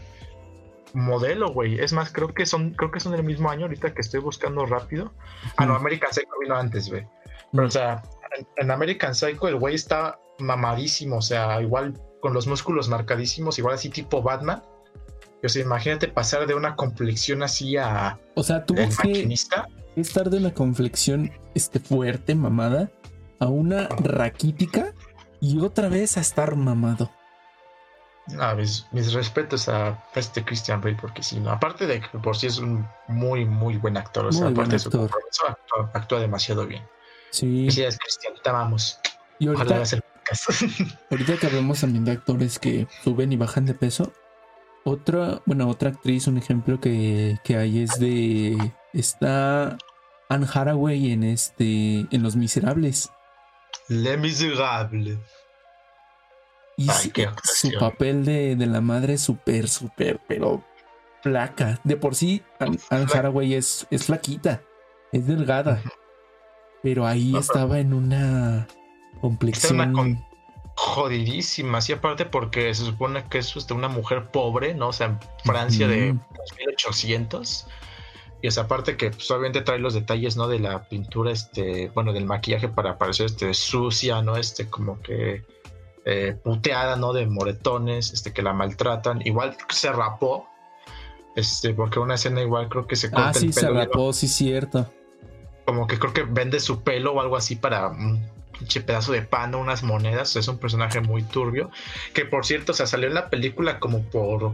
modelo, güey. Es más, creo que son, creo que son del mismo año ahorita que estoy buscando rápido. Ah, no. American Psycho vino antes, güey. Pero, o sea, en, en American Psycho el güey está mamadísimo, o sea, igual con los músculos marcadísimos, igual así tipo Batman. O sea, imagínate pasar de una complexión así a O sea, tuvo el que maquinista. estar de una complexión este, fuerte, mamada, a una raquítica y otra vez a estar mamado. Ah, mis, mis respetos a este Christian Bale, porque sí, ¿no? aparte de que por sí es un muy, muy buen actor, o sea, aparte de su compromiso, actúa, actúa demasiado bien. Sí. Felicidades, Christian, te amamos. Y Ojalá ahorita, ahorita que hablamos también de actores que suben y bajan de peso, otra, bueno, otra actriz, un ejemplo que, que hay es de. Está Anne Haraway en este. en Los Miserables. Le Miserable. Y Ay, su- papel de, de la madre es súper, súper, pero flaca. De por sí, Anne, Fla- Haraway es, es flaquita, es delgada. Pero ahí No, estaba en una complexión. Una con- Jodidísima, sí, aparte porque se supone que es este, una mujer pobre, ¿no? O sea, en Francia de Ujú. 1800. Y esa aparte que pues, obviamente trae los detalles, ¿no? De la pintura, este, bueno, del maquillaje para parecer este, sucia, ¿no? Este, como que eh, puteada, ¿no? De moretones, este, que la maltratan. Igual se rapó, este, porque una escena igual creo que se corta ah, sí, se rapó, sí, cierto. Como que creo que vende su pelo o algo así para un pinche pedazo de pan o unas monedas. Es un personaje muy turbio. Que por cierto, o sea, salió en la película como por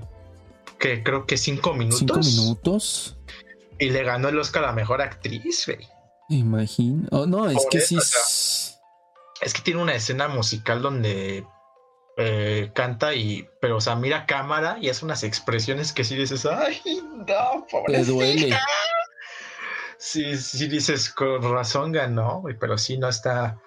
que creo que cinco minutos. Cinco minutos. Y le ganó el Oscar a mejor actriz, güey. Imagino. Oh, no, es que sí. Es que tiene una escena musical donde eh, canta y, pero o sea, mira cámara y hace unas expresiones que sí dices, ay, no, pobre. Le duele. Sí, sí dices, con razón ganó, pero sí no está,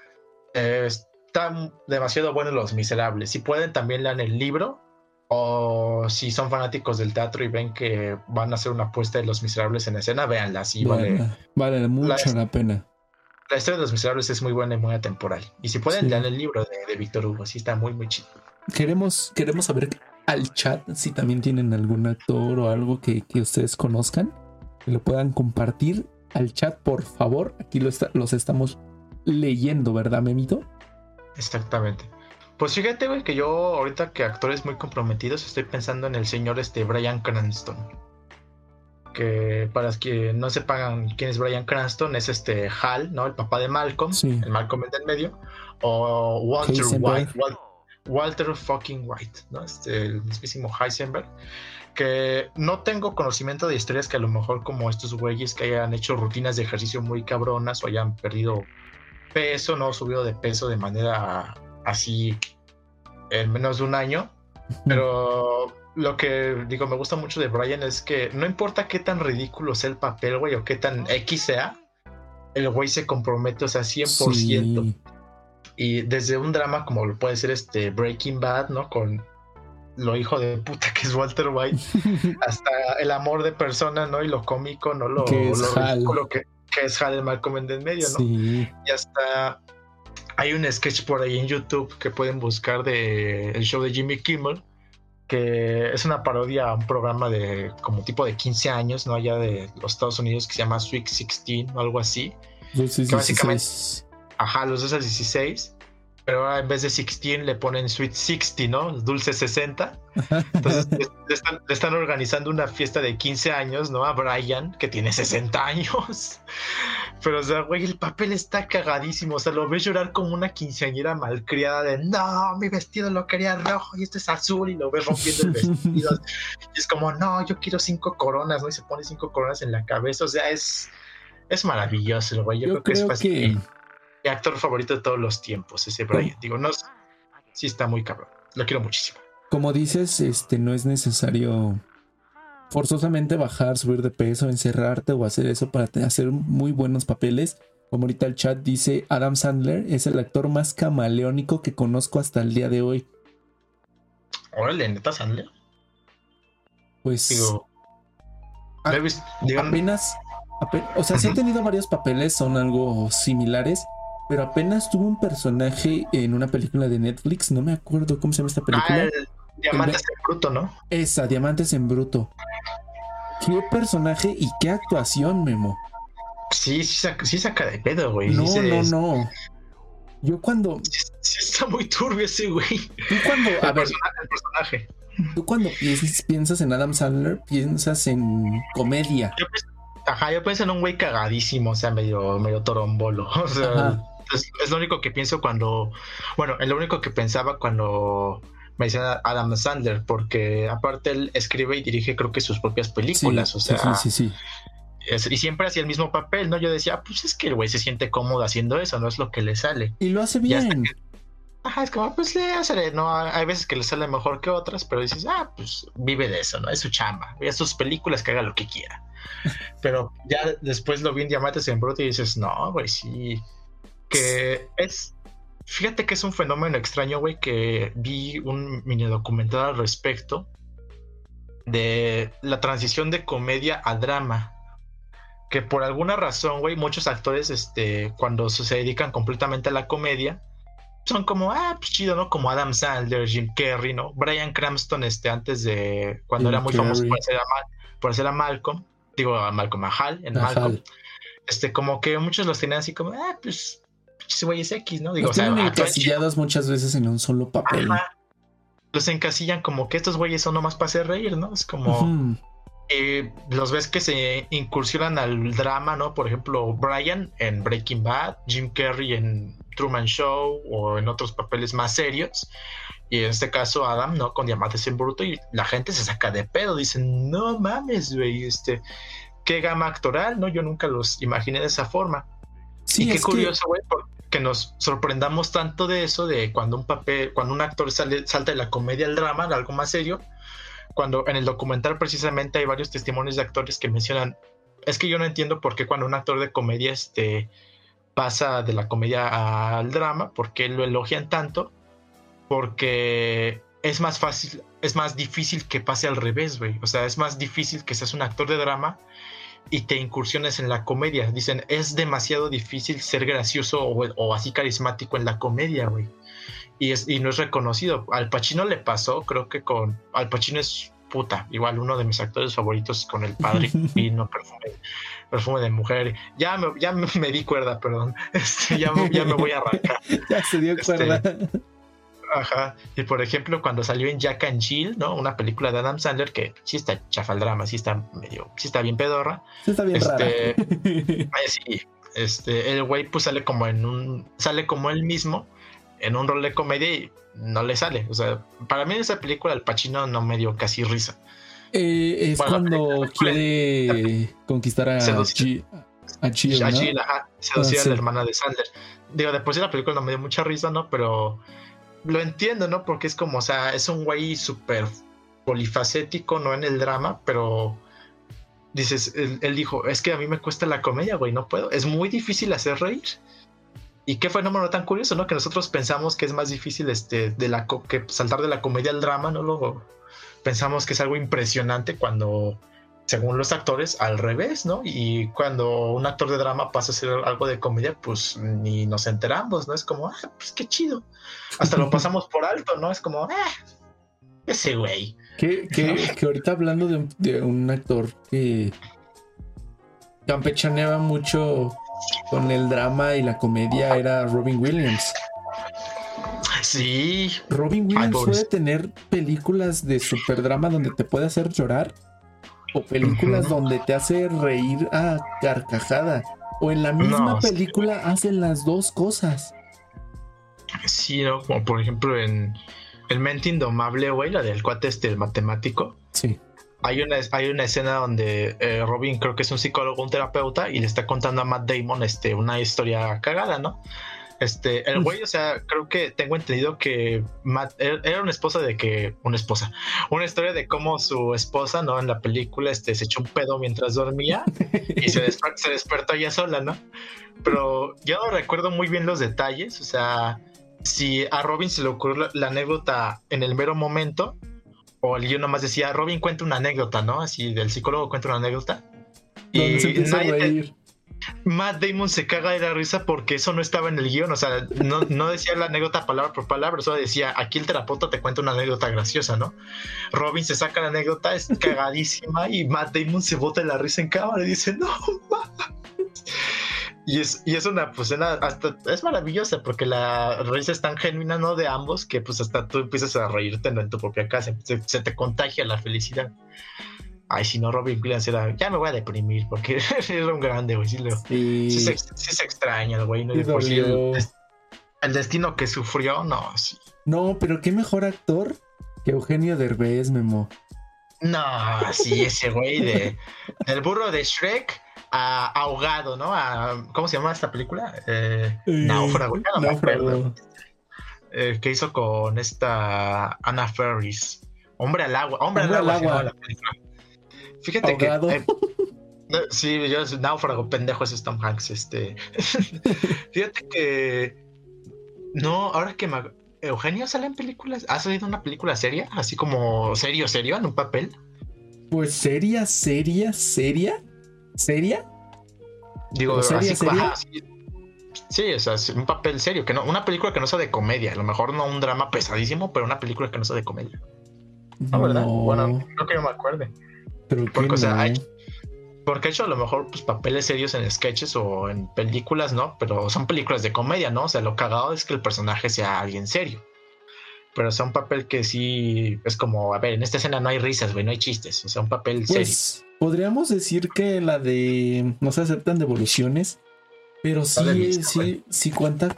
eh, está demasiado bueno Los Miserables. Si pueden, también lean el libro o si son fanáticos del teatro y ven que van a hacer una apuesta de Los Miserables en escena, véanla, sí vale. Vale, mucho la, pena. La historia de Los Miserables es muy buena y muy atemporal. Y si pueden, lean el libro de, de Víctor Hugo, sí está muy, muy chido. Queremos, queremos saber al chat si también tienen algún actor o algo que, ustedes conozcan, que lo puedan compartir al chat, por favor. Aquí lo los estamos leyendo, ¿verdad, Memito? Exactamente. Pues fíjate, güey, que yo ahorita que actores muy comprometidos estoy pensando en el señor este Brian Cranston. Que para que no sepan quién es Brian Cranston, es este Hal, ¿no? El papá de Malcolm, el Malcolm en el medio. O Walter White, Walter fucking White, ¿no? Este, el mismísimo Heisenberg. Que no tengo conocimiento de historias que a lo mejor como estos güeyes que hayan hecho rutinas de ejercicio muy cabronas o hayan perdido peso, no subido de peso de manera así en menos de un año. Pero lo que digo, me gusta mucho de Brian es que no importa qué tan ridículo sea el papel, güey, o qué tan X sea, el güey se compromete, o sea, 100%. Y desde un drama como lo puede ser este Breaking Bad, ¿no? Con lo hijo de puta que es Walter White, hasta el amor de persona, ¿no? Y lo cómico, ¿no? Lo, que es lo que, es Hal el Malcolm en medio, ¿no? Y hasta hay un sketch por ahí en YouTube que pueden buscar de el show de Jimmy Kimmel, que es una parodia a un programa de como tipo de 15 años, ¿no? Allá de los Estados Unidos que se llama Sweet 16 o algo así. Sí, que básicamente, ajá, los dos al 16 pero ahora en vez de 16 le ponen Sweet 60, ¿no? Dulce 60. Entonces le, están, organizando una fiesta de 15 años, ¿no? A Brian, que tiene 60 años. Pero, o sea, güey, el papel está cagadísimo. O sea, lo ves llorar como una quinceañera malcriada de, no, mi vestido lo quería rojo y este es azul y lo ves rompiendo el vestido. y es como, no, yo quiero cinco coronas, ¿no? Y se pone cinco coronas en la cabeza. O sea, es, es maravilloso, güey. Yo, creo, que es que mi actor favorito de todos los tiempos, ese Brian. Digo, no, sí está muy cabrón. Lo quiero muchísimo. Como dices, este no es necesario forzosamente bajar, subir de peso, encerrarte o hacer eso para hacer muy buenos papeles. Como ahorita el chat dice, Adam Sandler es el actor más camaleónico que conozco hasta el día de hoy. Órale, neta Sandler. Pues. Digo. apenas, O sea, sí ha tenido varios papeles, son algo similares. Pero apenas tuvo un personaje en una película de Netflix, no me acuerdo cómo se llama esta película. Ah, Diamantes en Bruto, ¿no? Esa, Diamantes en Bruto. Qué personaje y qué actuación, Memo. Sí, sí saca, sí saca de pedo, güey. No, no, no. Yo cuando. Sí, está muy turbio ese güey. Tú cuando. A ver, el personaje. Tú cuando piensas, en Adam Sandler, piensas en comedia. ajá, yo pienso en un güey cagadísimo, o sea, medio, medio torombolo. O sea, es, lo único que pienso cuando, bueno, es lo único que pensaba cuando me decían Adam Sandler, porque aparte él escribe y dirige creo que sus propias películas, o sea, sí, sí, sí. y siempre hacía el mismo papel, ¿no? Yo decía, pues es que el güey se siente cómodo haciendo eso, no es lo que le sale. Y lo hace bien. ajá, es como, pues le hace, no, hay veces que le sale mejor que otras, pero dices, ah, pues vive de eso, ¿no? Es su chamba, ve sus películas, que haga lo que quiera. pero ya después lo vi en Diamantes en Bruto y dices, no, güey, sí, que es, fíjate que es un fenómeno extraño, güey, que vi un mini documental al respecto de la transición de comedia a drama. Que por alguna razón, güey, muchos actores, este, cuando se dedican completamente a la comedia, son como, ah, pues chido, ¿no? Como Adam Sandler, Jim Carrey, ¿no? Brian Cranston, este, antes de, cuando era muy famoso por hacer, a por hacer a Malcolm, digo a Malcolm, a Hal, en Malcolm, este, como que muchos los tenían así como, ah, pues güeyes X, ¿no? Digo, Los tienen encasillados muchas veces en un solo papel. Los encasillan como que estos güeyes son nomás para hacer reír, ¿no? Es como. Eh, los ves que se incursionan al drama, ¿no? Por ejemplo, Brian en Breaking Bad, Jim Carrey en Truman Show o en otros papeles más serios. Y en este caso Adam, ¿no? Con Diamantes en Bruto y la gente se saca de pedo, dicen, no mames, güey, este, qué gama actoral, ¿no? Yo nunca los imaginé de esa forma. Sí, y qué curioso, güey, que... nos sorprendamos tanto de eso, de cuando un papel, cuando un actor sale, salta de la comedia al drama, algo más serio, cuando en el documental precisamente hay varios testimonios de actores que mencionan, es que yo no entiendo por qué cuando un actor de comedia este, pasa de la comedia al drama, por qué lo elogian tanto, porque es más fácil, es más difícil que pase al revés, güey. O sea, es más difícil que seas un actor de drama y te incursiones en la comedia. Dicen, es demasiado difícil ser gracioso o, o así carismático en la comedia, güey y, es, y no es reconocido. Al Pacino le pasó, creo que con. Al Pacino es puta, igual uno de mis actores favoritos con el padre vino perfume, perfume de mujer. Ya me, ya me, di cuerda, perdón. Este, ya, ya, me voy a arrancar. ya se dio este, cuerda. Ajá. Y por ejemplo, cuando salió en Jack and Jill, ¿no? Una película de Adam Sandler que sí está chafa el drama, sí está medio, sí está bien pedorra. Sí está bien este, sí, este, el güey pues sale como en un, sale como él mismo en un rol de comedia y no le sale. O sea, para mí en esa película el Pachino no me dio casi risa. Eh, es cuando quiere conquistar a, G a Jill, ¿no? a seducir a ah, la hermana de Sander. Digo, después de la película no me dio mucha risa, ¿no? Pero lo entiendo, ¿no? Porque es como, o sea, es un güey súper polifacético, no en el drama, pero dices, él, dijo, es que a mí me cuesta la comedia, güey, no puedo. Es muy difícil hacer reír. Y qué fenómeno tan curioso, ¿no? Que nosotros pensamos que es más difícil este, de la que saltar de la comedia al drama, ¿no? Luego pensamos que es algo impresionante cuando, según los actores, al revés, ¿no? Y cuando un actor de drama pasa a ser algo de comedia, pues ni nos enteramos, ¿no? Es como, ah, pues qué chido. Hasta lo pasamos por alto, ¿no? Es como, ah, ese güey. Que, que, que ahorita hablando de de un actor que campechaneaba mucho con el drama y la comedia era Robin Williams. Sí. Robin Williams puede tener películas de super drama donde te puede hacer llorar o películas donde te hace reír a carcajada o en la misma película hacen las dos cosas. Sí, ¿no? como por ejemplo en El Mente Indomable, güey, la del cuate este, el matemático. Sí hay una, hay una escena donde eh, Robin creo que es un psicólogo, un terapeuta, y le está contando a Matt Damon este, una historia cagada, ¿no? Este, el güey, o sea, creo que tengo entendido que Matt er, era una esposa de que, una esposa, una historia de cómo su esposa, ¿no? En la película, este, se echó un pedo mientras dormía y se, se despertó ella sola, ¿no? Pero yo no recuerdo muy bien los detalles, o sea, si a Robin se le ocurrió la anécdota en el mero momento, o el guion nomás decía, Robin cuenta una anécdota, ¿no? Así del psicólogo cuenta una anécdota. Y nadie, Matt Damon se caga de la risa porque eso no estaba en el guion, o sea, no, decía la anécdota palabra por palabra, solo decía, aquí el terapeuta te cuenta una anécdota graciosa, ¿no? Robin se saca la anécdota, es cagadísima y Matt Damon se bota de la risa en cámara y dice, no, y es, y es una, pues, es maravillosa porque la risa es tan genuina, ¿no? De ambos que, pues, hasta tú empiezas a reírte en tu propia casa, se, te contagia la felicidad. Ay, si no, Robin Williams era, ya me voy a deprimir porque era un grande, güey. Sí, sí. se, se, extraña el güey, ¿no? Sí, el, destino que sufrió, no, sí. No, pero qué mejor actor que Eugenio Derbez, Memo. No, sí, ese güey de, del burro de Shrek ahogado, ¿no? ¿Cómo se llama esta película? Eh, Náufrago. Eh, ¿Qué hizo con esta Anna Ferris? Hombre al agua. Hombre, al agua. Fíjate que. Eh, sí, yo náufrago, pendejo es Tom Hanks. Este. Fíjate que. No, ahora que me. Eugenio sale en películas. ¿Ha salido una película seria? Así como serio, serio, en un papel. Pues seria, seria, seria. ¿Seria? Digo, así, sí, o sea, un papel serio, que no, una película que no sea de comedia, a lo mejor no un drama pesadísimo, pero una película que no sea de comedia. No, ¿verdad? Bueno, creo que no me acuerde. Pero Porque, o sea, hay, Porque ha hecho a lo mejor pues, papeles serios en sketches o en películas, ¿no? Pero son películas de comedia, ¿no? O sea, lo cagado es que el personaje sea alguien serio. Pero es un papel que sí es como, a ver, en esta escena no hay risas, güey, no hay chistes. O sea, un papel pues, serio. Podríamos decir que la de no se aceptan devoluciones, pero sí, sí, sí cuenta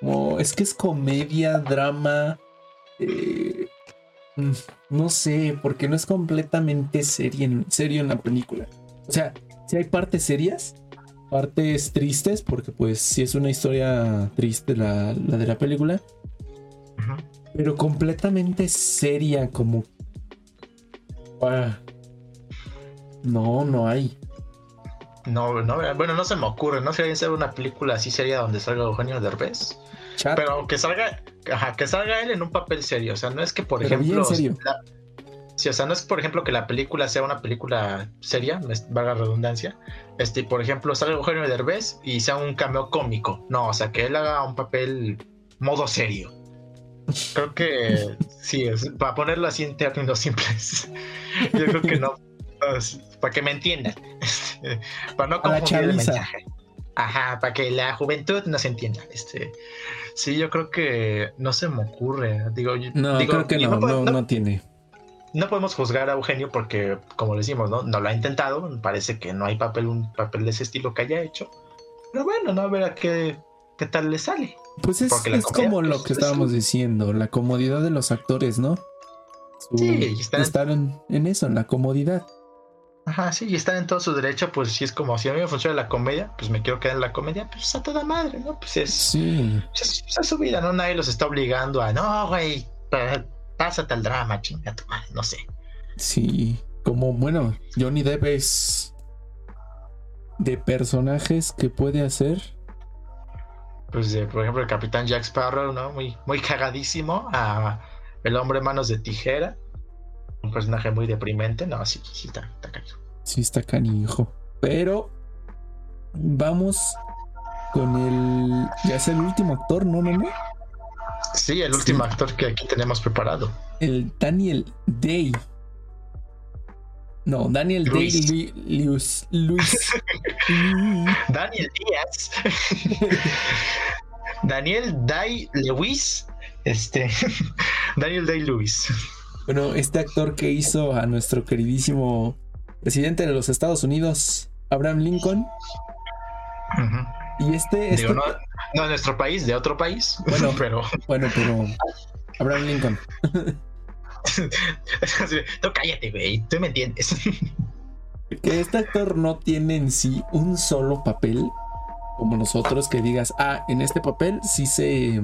como, es que es comedia, drama, eh, no sé, porque no es completamente serio, serio en la película. O sea, si hay partes serias, partes tristes, porque pues sí es una historia triste la, de la película, pero completamente seria, como... Ah, no, no hay. No, no, bueno, no se me ocurre, ¿no? Si alguien sabe una película así seria donde salga Eugenio Derbez. Pero que salga, ajá, que salga él en un papel serio. O sea, no es que, por ejemplo. Serio. Sí, o sea, no es por ejemplo que la película sea una película seria, valga redundancia. Este, por ejemplo, salga Eugenio Derbez y sea un cameo cómico. No, o sea, que él haga un papel modo serio. Creo que sí, para ponerlo así en términos simples. Yo creo que no. para que me entiendan. Este, para no confundir el mensaje. Ajá, para que la juventud no se entienda. Este, sí, yo creo que no se me ocurre. Digo, no, creo que no, no, no tiene no podemos juzgar a Eugenio porque, como le decimos, ¿no? No lo ha intentado. Parece que no hay papel, un papel de ese estilo que haya hecho. Pero bueno, no a ver a qué, qué tal le sale. Pues es, es como lo que estábamos diciendo, la comodidad de los actores, ¿no? sí, estar en, en, eso, en la comodidad. Ajá, sí, y estar en todo su derecho, pues si es como si a mí me funciona la comedia, pues me quiero quedar en la comedia, pues a toda madre, ¿no? Pues es, sí. Pues, es, su vida, ¿no? Nadie los está obligando a, no, güey, pásate al drama, chinga tu madre, no sé. Sí, como bueno, Johnny Depp es de personajes que puede hacer. Pues de, por ejemplo, el Capitán Jack Sparrow, ¿no? Muy, muy cagadísimo. A el hombre manos de tijera. Un personaje muy deprimente. No, sí, sí está, está canijo. Sí está canijo. Pero vamos con el. Ya es el último actor, ¿no, no? Sí, el último actor que aquí tenemos preparado. El Daniel Day. No, Daniel Day Luis. Daniel Díaz. Daniel Day Lewis. Este. Daniel Day Lewis. Bueno, este actor que hizo a nuestro queridísimo presidente de los Estados Unidos, Abraham Lincoln. Y este. este... No de nuestro país, de otro país. Bueno, pero. Bueno, pero. Abraham Lincoln. no, cállate, güey. Tú me entiendes. que este actor no tiene en sí un solo papel como nosotros que digas, ah, en este papel sí se.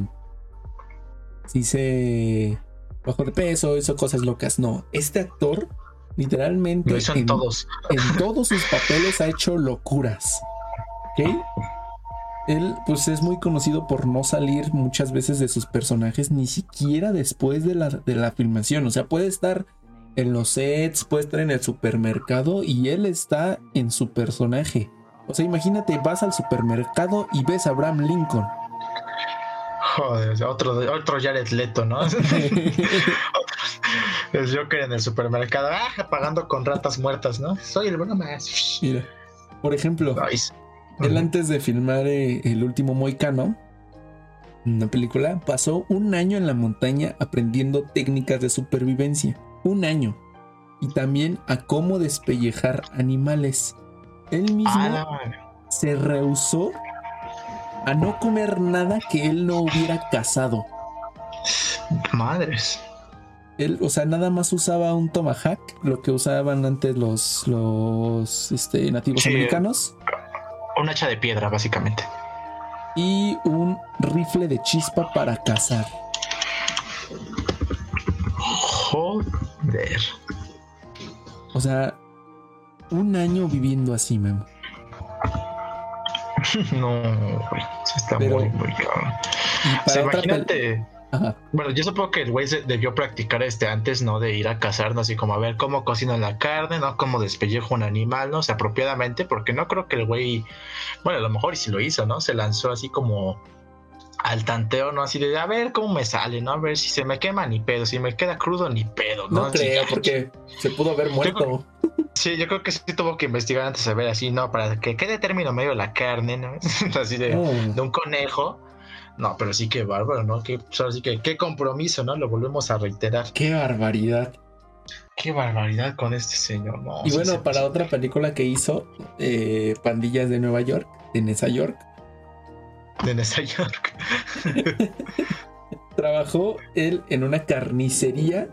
Sí se. Bajo de peso, hizo cosas locas. No, este actor literalmente. Lo hizo en, todos. En todos sus papeles ha hecho locuras. ¿Ok? él pues es muy conocido por no salir muchas veces de sus personajes ni siquiera después de la, de la filmación. O sea, puede estar en los sets, puede estar en el supermercado y él está en su personaje. O sea, imagínate, vas al supermercado y ves a Abraham Lincoln. Joder, otro, otro Jared Leto, ¿no? el Joker en el supermercado, ah, pagando con ratas muertas, ¿no? Soy el bueno más. Mira, por ejemplo, él antes de filmar eh, El último Moicano, una película, pasó un año en la montaña aprendiendo técnicas de supervivencia. Un año. Y también a cómo despellejar animales. Él mismo se rehusó a no comer nada que él no hubiera cazado. Madres. Él, o sea, nada más usaba un tomahawk, lo que usaban antes los, los este, nativos americanos un hacha de piedra, básicamente. Y un rifle de chispa para cazar. Joder. O sea, un año viviendo así, Memo. No, está muy, muy cabrón. imagínate. Bueno, yo supongo que el güey debió practicar este antes, ¿no? De ir a cazar, ¿no? Así como a ver cómo cocinan la carne, ¿no? Cómo despellejo un animal, ¿no? O sea, apropiadamente, porque no creo que el güey, bueno, a lo mejor y si lo hizo, ¿no? Se lanzó así como al tanteo, ¿no? Así de, a ver cómo me sale, ¿no? A ver si se me quema ni pedo, si me queda crudo ni pedo, ¿no? No creo, porque se pudo haber muerto. Sí, yo creo que sí tuvo que investigar antes de ver así, ¿no? Para que quede término medio la carne, ¿no? así de, de un conejo. No, pero sí que bárbaro, ¿no? Que, pues, ahora sí que qué compromiso, ¿no? Lo volvemos a reiterar. Qué barbaridad. Qué barbaridad con este señor, ¿no? Y bueno, para otra película que hizo, eh, Pandillas de Nueva York, de Nesa York, De Nueva York. trabajó él en una carnicería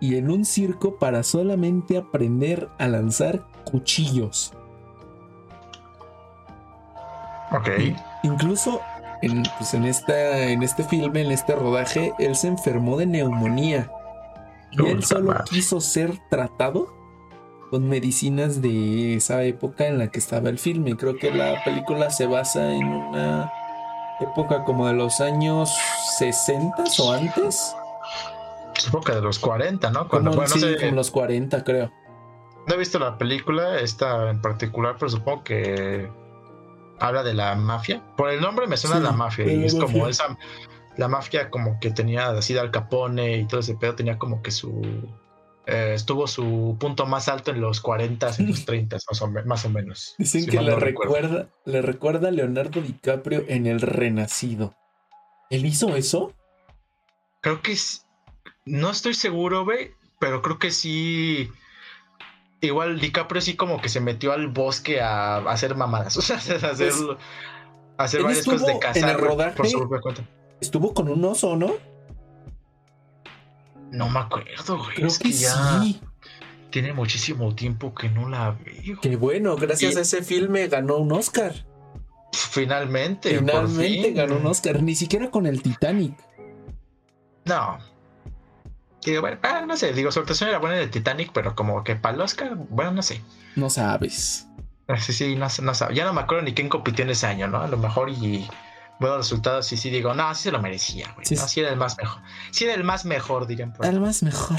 y en un circo para solamente aprender a lanzar cuchillos. Ok. Incluso en, pues, en, esta, en este filme, en este rodaje, él se enfermó de neumonía. Y él solo quiso ser tratado con medicinas de esa época en la que estaba el filme. Creo que la película se basa en una época como de los años 60 o antes. Supongo que de los 40, ¿no? Cuando, Como, bueno, sí, no sé, como los 40, creo. no he visto la película, esta en particular, pero supongo que habla de la mafia. Por el nombre me suena Sí, la mafia. Y es como esa. La mafia, como que tenía así de Al Capone y todo ese pedo, tenía como que su. Eh, estuvo su punto más alto en los 40, en los 30, más o, más o menos. Dicen si que le no recuerdo. recuerda, le recuerda a Leonardo DiCaprio en El Renacido. ¿Él hizo eso? Creo que es- no estoy seguro, güey, pero creo que sí. Igual DiCaprio sí como que se metió al bosque a, a hacer mamadas, o sea, a hacer, a hacer varias cosas de estuvo en cazar el rodaje. por su propia cuenta. Estuvo con un oso, ¿no? No me acuerdo, güey. Creo es que, que, ya sí. tiene muchísimo tiempo que no la veo. Qué bueno, gracias Y- a ese filme ganó un Oscar. Finalmente, Finalmente fin. ganó un Oscar, ni siquiera con el Titanic. No. Digo, bueno, ah, no sé, digo, su actuación era buena en el Titanic, pero como que para el Oscar, bueno, no sé. No sabes. Sí, sí, no, sé, no sabe. Ya no me acuerdo ni quién compitió en ese año, ¿no? A lo mejor y buenos resultados, sí, sí, digo, no, sí se lo merecía, güey. Sí, no, sí. era el más mejor. Sí era el más mejor, dirían por. Al más mejor.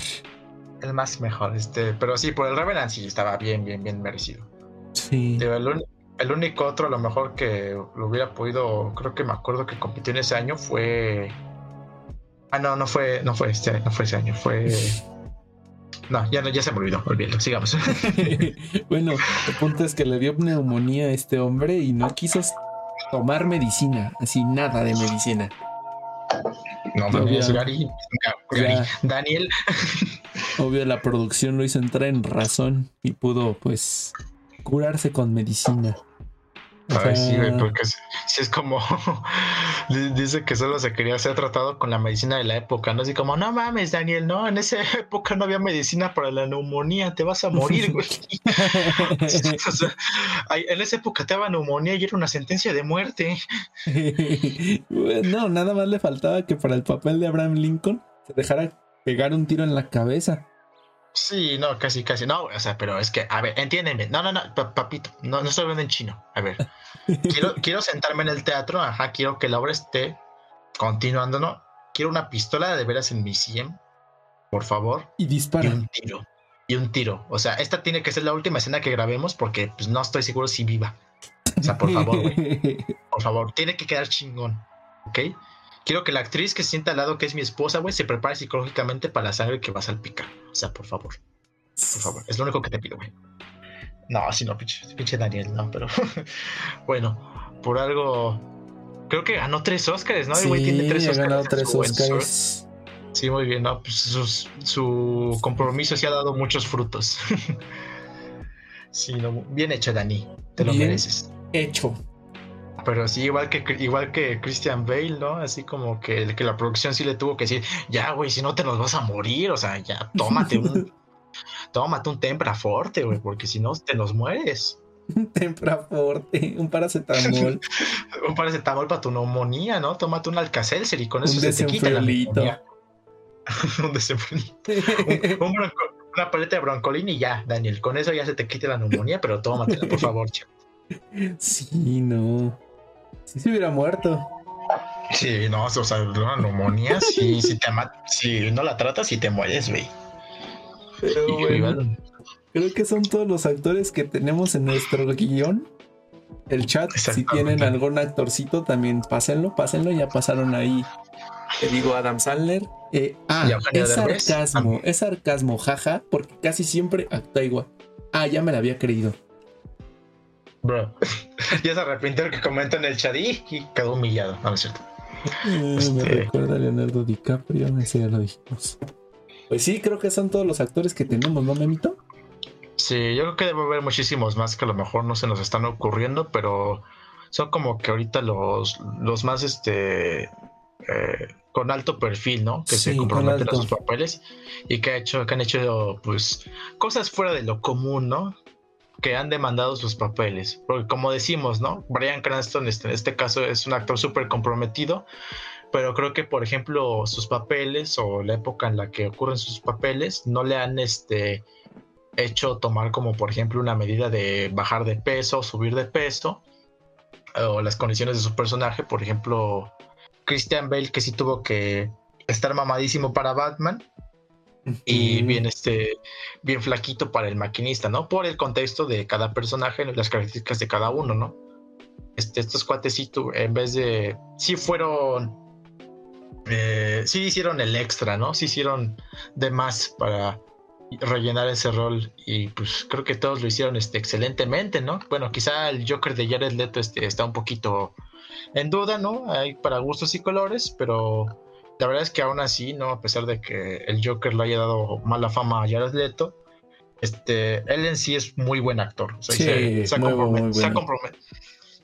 El más mejor, este, pero sí, por el Revenant sí estaba bien, bien, bien merecido. Sí. Digo, el, el único otro, a lo mejor que lo hubiera podido, creo que me acuerdo que compitió en ese año fue. Ah, no, no fue, no fue este, no fue ese año, fue. No, ya no, ya se me olvidó, olvídalo, sigamos. bueno, el punto es que le dio neumonía a este hombre y no quiso tomar medicina, así nada de medicina. No mames. Gary, Gary. Daniel. Obvio, la producción lo hizo entrar en razón y pudo, pues, curarse con medicina. O Ay, sea, sí, güey, porque sí es como di- dice que solo se quería ser tratado con la medicina de la época, ¿no? Así como, no mames, Daniel, no, en esa época no había medicina para la neumonía, te vas a morir, güey. O sea, ay, en esa época te daba neumonía y era una sentencia de muerte. no, nada más le faltaba que para el papel de Abraham Lincoln se dejara pegar un tiro en la cabeza. Sí, no, casi, casi, no, o sea, pero es que, a ver, entiéndeme, no, no, no, pa- papito, no, no estoy hablando en chino, a ver, quiero, quiero sentarme en el teatro, ajá, quiero que la obra esté continuando, ¿no? Quiero una pistola de veras en mi 100, por favor, Y y dispara. un tiro, y un tiro, o sea, esta tiene que ser la última escena que grabemos porque, pues, no estoy seguro si viva, o sea, por favor, güey, por favor, tiene que quedar chingón, ¿ok? Quiero que la actriz que se sienta al lado, que es mi esposa, güey, se prepare psicológicamente para la sangre que va a salpicar, o sea, por favor. Por favor, es lo único que te pido, güey. No, si no, pinche, pinche Daniel, no, pero bueno, por algo. Creo que ganó tres Oscars, ¿no? El güey tiene Sí, tres Oscars. ganado en tres su- su- Oscars. Sí, muy bien, ¿no? Pues sus- su compromiso sí ha dado muchos frutos. sí, no, bien hecho, Dani. Te lo Bien. mereces. Hecho. Pero sí, igual que igual que Christian Bale, ¿no? Así como que, que la producción sí le tuvo que decir, ya, güey, si no te nos vas a morir, o sea, ya, tómate un, tómate un tempra fuerte, güey, porque si no te nos mueres. Un tempraforte, un paracetamol. Un paracetamol para tu neumonía, ¿no? Tómate un alcacelser y con eso Un se te quita la neumonía. un desenfriolito. Un bronco- una paleta de broncolín y ya, Daniel, con eso ya se te quita la neumonía, pero tómatela, por favor, chavo. sí, no. Sí se hubiera muerto. Sí, no, o sea, una neumonía, sí, si te si no la tratas, sí te mueres, güey. Pero Y- bueno, igual- creo que son todos los actores que tenemos en nuestro guion. El chat, si tienen algún actorcito, también pásenlo, pásenlo. Ya pasaron ahí te digo Adam Sandler. Eh, ah, es sarcasmo, es sarcasmo, jaja, porque casi siempre actúa igual. Ah, ya me la había creído. Bro, ya se arrepintió el que comentó en el chat y quedó humillado, no es cierto. Eh, me este, recuerda a Leonardo DiCaprio, ese ya lo dijimos. Pues sí, creo que son todos los actores que tenemos, ¿no, Memito? Sí, yo creo que debe haber muchísimos más que a lo mejor no se nos están ocurriendo, pero son como que ahorita los, los más este eh, con alto perfil, ¿no? Que se comprometen a sus papeles y que, ha hecho, que han hecho pues cosas fuera de lo común, ¿no? Que han demandado sus papeles. Porque como decimos, ¿no? Brian Cranston este, en este caso es un actor súper comprometido, pero creo que, por ejemplo, sus papeles o la época en la que ocurren sus papeles no le han este, hecho tomar como, por ejemplo, una medida de bajar de peso, subir de peso, o las condiciones de su personaje. Por ejemplo, Christian Bale, que sí tuvo que estar mamadísimo para Batman. Y bien, este, bien flaquito para el maquinista, ¿no? Por el contexto de cada personaje, las características de cada uno, ¿no? Este, estos cuates en vez de, sí fueron eh, sí hicieron el extra, ¿no? Sí hicieron de más para rellenar ese rol y pues creo que todos lo hicieron este, excelentemente, ¿no? Bueno, quizá el Joker de Jared Leto este, está un poquito en duda, ¿no? Hay para gustos y colores, pero la verdad es que aún así, ¿no? A pesar de que el Joker le haya dado mala fama a Jared Leto, este, él en sí es muy buen actor. sí, se, ha comprometido,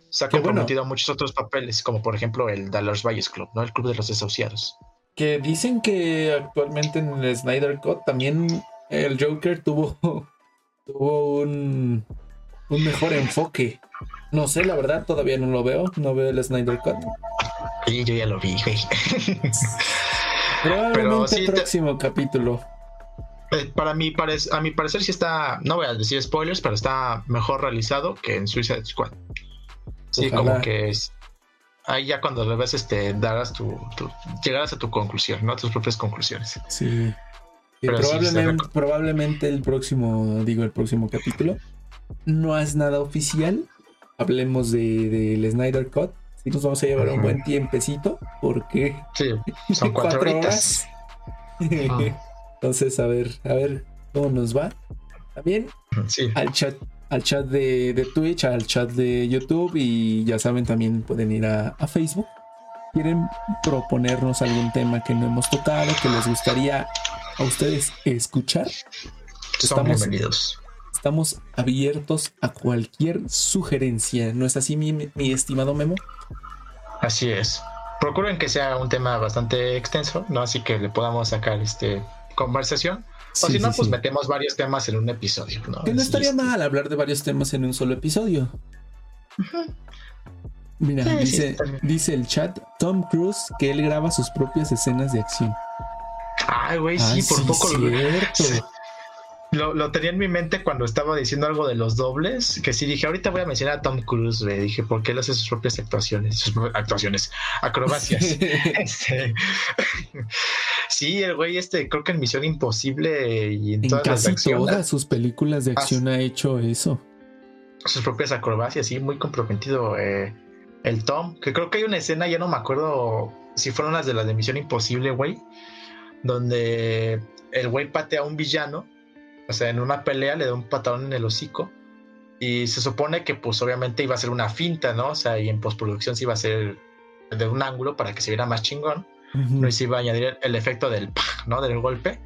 se ha comprometido a muchos otros papeles, como por ejemplo el Dallas Valles Club, ¿no? El Club de los Desahuciados. Que dicen que actualmente en el Snyder Cut también el Joker tuvo, tuvo un, un mejor enfoque. No sé, la verdad, todavía no lo veo. No veo el Snyder Cut. Sí, yo ya lo vi, güey. Probablemente el próximo capítulo. Eh, para mí, a mi parecer, sí está, no voy a decir spoilers, pero está mejor realizado que en Suicide Squad. Sí, como que es, ahí ya cuando lo ves, este, darás tu, llegarás a tu conclusión, ¿no? tus propias conclusiones. Sí. probablemente, el próximo, digo, el próximo capítulo no es nada oficial. Hablemos de, del Snyder Cut. Sí, nos vamos a llevar un buen tiempecito porque sí, son cuatro, horas. Entonces, a ver, a ver cómo nos va. Sí. Al chat al chat de, Twitch, al chat de YouTube y ya saben, también pueden ir a, Facebook. ¿Quieren proponernos algún tema que no hemos tocado, que les gustaría a ustedes escuchar? Estamos, bienvenidos. Estamos abiertos a cualquier sugerencia. ¿No es así, mi, mi estimado Memo? Así es. Procuren que sea un tema bastante extenso, ¿no? Así que le podamos sacar este conversación o si no, pues metemos varios temas en un episodio. ¿no? Que no estaría mal hablar de varios temas en un solo episodio. Mira, dice, dice el chat Tom Cruise que él graba sus propias escenas de acción. Ay, güey, sí, por poco lo, lo, tenía en mi mente cuando estaba diciendo algo de los dobles, que sí dije, ahorita voy a mencionar a Tom Cruise, le dije, porque él hace sus propias actuaciones, sus actuaciones, acrobacias. Este, sí, el güey este, creo que en Misión Imposible y en, todas casi todas sus películas de acción ha hecho eso. Sus propias acrobacias, sí, muy comprometido. Eh, el Tom, que creo que hay una escena, ya no me acuerdo si fueron las de las de Misión Imposible, güey, donde el güey patea a un villano o sea, en una pelea le da un patadón en el hocico y se supone que pues obviamente iba a ser una finta, ¿no? O sea, y en postproducción se iba a ser de un ángulo para que se viera más chingón. No se iba a añadir el efecto del ¿no? Del golpe.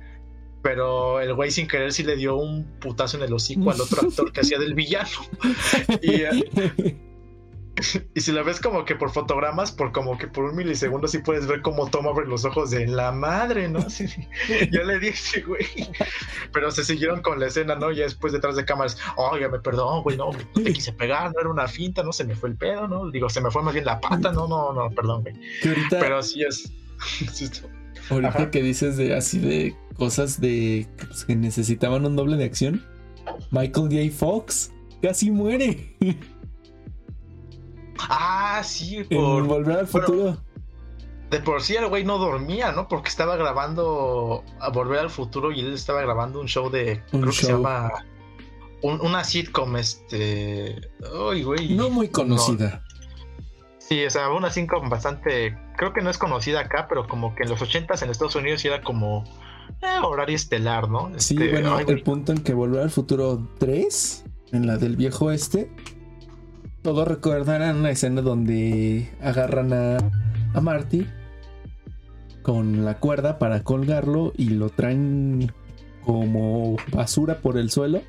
Pero el güey sin querer sí le dio un putazo en el hocico al otro actor que hacía del villano. y, eh, y si la ves como que por fotogramas, por como que por un milisegundo sí puedes ver cómo toma abre los ojos de la madre, ¿no? Sí, ya le dije, güey. Pero se siguieron con la escena, ¿no? Ya después detrás de cámaras, oye, me perdón, güey, no, te quise pegar, no era una finta, no se me fue el pedo, ¿no? Digo, se me fue más bien la pata, no, no, no, perdón, güey. Pero sí es. ahorita que dices de así de cosas de pues, que necesitaban un doble de acción, Michael J. Fox casi muere. Ah, sí, por volver al futuro. de por sí el güey no dormía, ¿no? Porque estaba grabando a Volver al Futuro y él estaba grabando un show de. creo que se llama. una sitcom, este. Ay, güey. No muy conocida. Sí, o sea, una 5 bastante, creo que no es conocida acá, pero como que en los 80s en Estados Unidos era como eh, horario estelar, ¿no? Sí, Este, bueno, ay, el punto en que Volver al Futuro 3, en la del viejo este, todos recordarán una escena donde agarran a, a Marty con la cuerda para colgarlo y lo traen como basura por el suelo.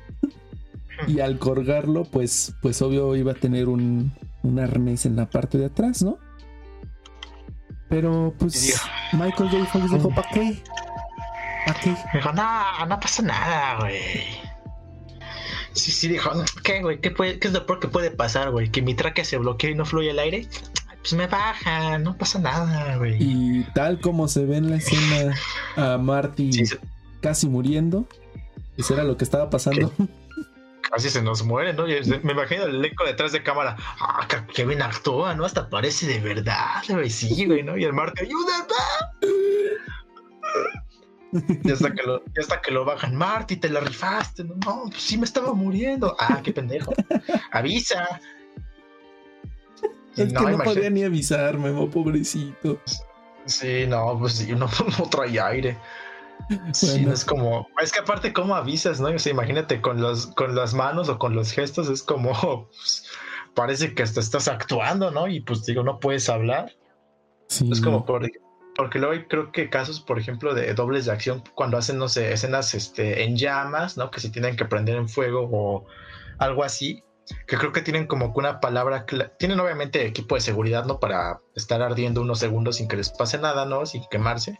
Y al colgarlo, pues, pues obvio iba a tener un, un arnés en la parte de atrás, ¿no? Pero pues. Michael J. Fox dijo, ¿para qué? ¿Para qué? Dijo, no, no pasa nada, güey. Sí, sí, dijo, ¿qué, güey? ¿Qué, puede- ¿Qué es lo peor que puede pasar, güey? ¿Que mi tráquea se bloquee y no fluye el aire? Pues me baja, no pasa nada, güey. Y tal como se ve en la escena a Marty Sí, se- casi muriendo, eso era lo que estaba pasando. casi se nos muere, ¿no? Me imagino el elenco detrás de cámara. Ah, que bien actúa, ¿no? Hasta parece de verdad, güey. Sí, güey, ¿no? Y el Marte, ayúdame. Y hasta que lo, hasta que lo bajan, Marty, te la rifaste. No, no, pues sí me estaba muriendo. Ah, qué pendejo. Avisa. Es que no podía ni avisar, Memo, pobrecito. Sí, no, pues sí, uno no trae aire. Sí, no es como, es que aparte cómo avisas, ¿no? O sea, imagínate con los, con las manos o con los gestos, es como, pues, parece que hasta estás actuando, ¿no? Y pues digo, no puedes hablar. Sí. Es como por, porque luego hay creo que casos, por ejemplo, de dobles de acción cuando hacen, no sé, escenas este, en llamas, ¿no? Que se tienen que prender en fuego o algo así. Que creo que tienen como que una palabra, tienen obviamente equipo de seguridad, ¿no? Para estar ardiendo unos segundos sin que les pase nada, ¿no? Sin quemarse.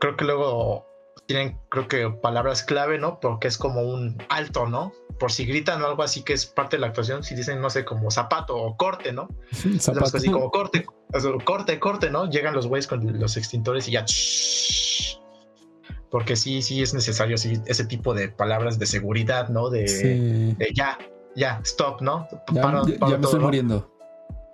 Creo que luego tienen, creo que palabras clave, ¿no? Porque es como un alto, ¿no? Por si gritan o algo así que es parte de la actuación, si dicen, no sé, como zapato o corte, ¿no? Zapato. Así como corte, corte, corte, ¿no? Llegan los güeyes con los extintores y ya. Porque sí, sí es necesario sí, ese tipo de palabras de seguridad, ¿no? De, Sí. de ya, ya, stop, ¿no? Ya, Paro- ya- paro ya me todo, estoy ¿no? muriendo.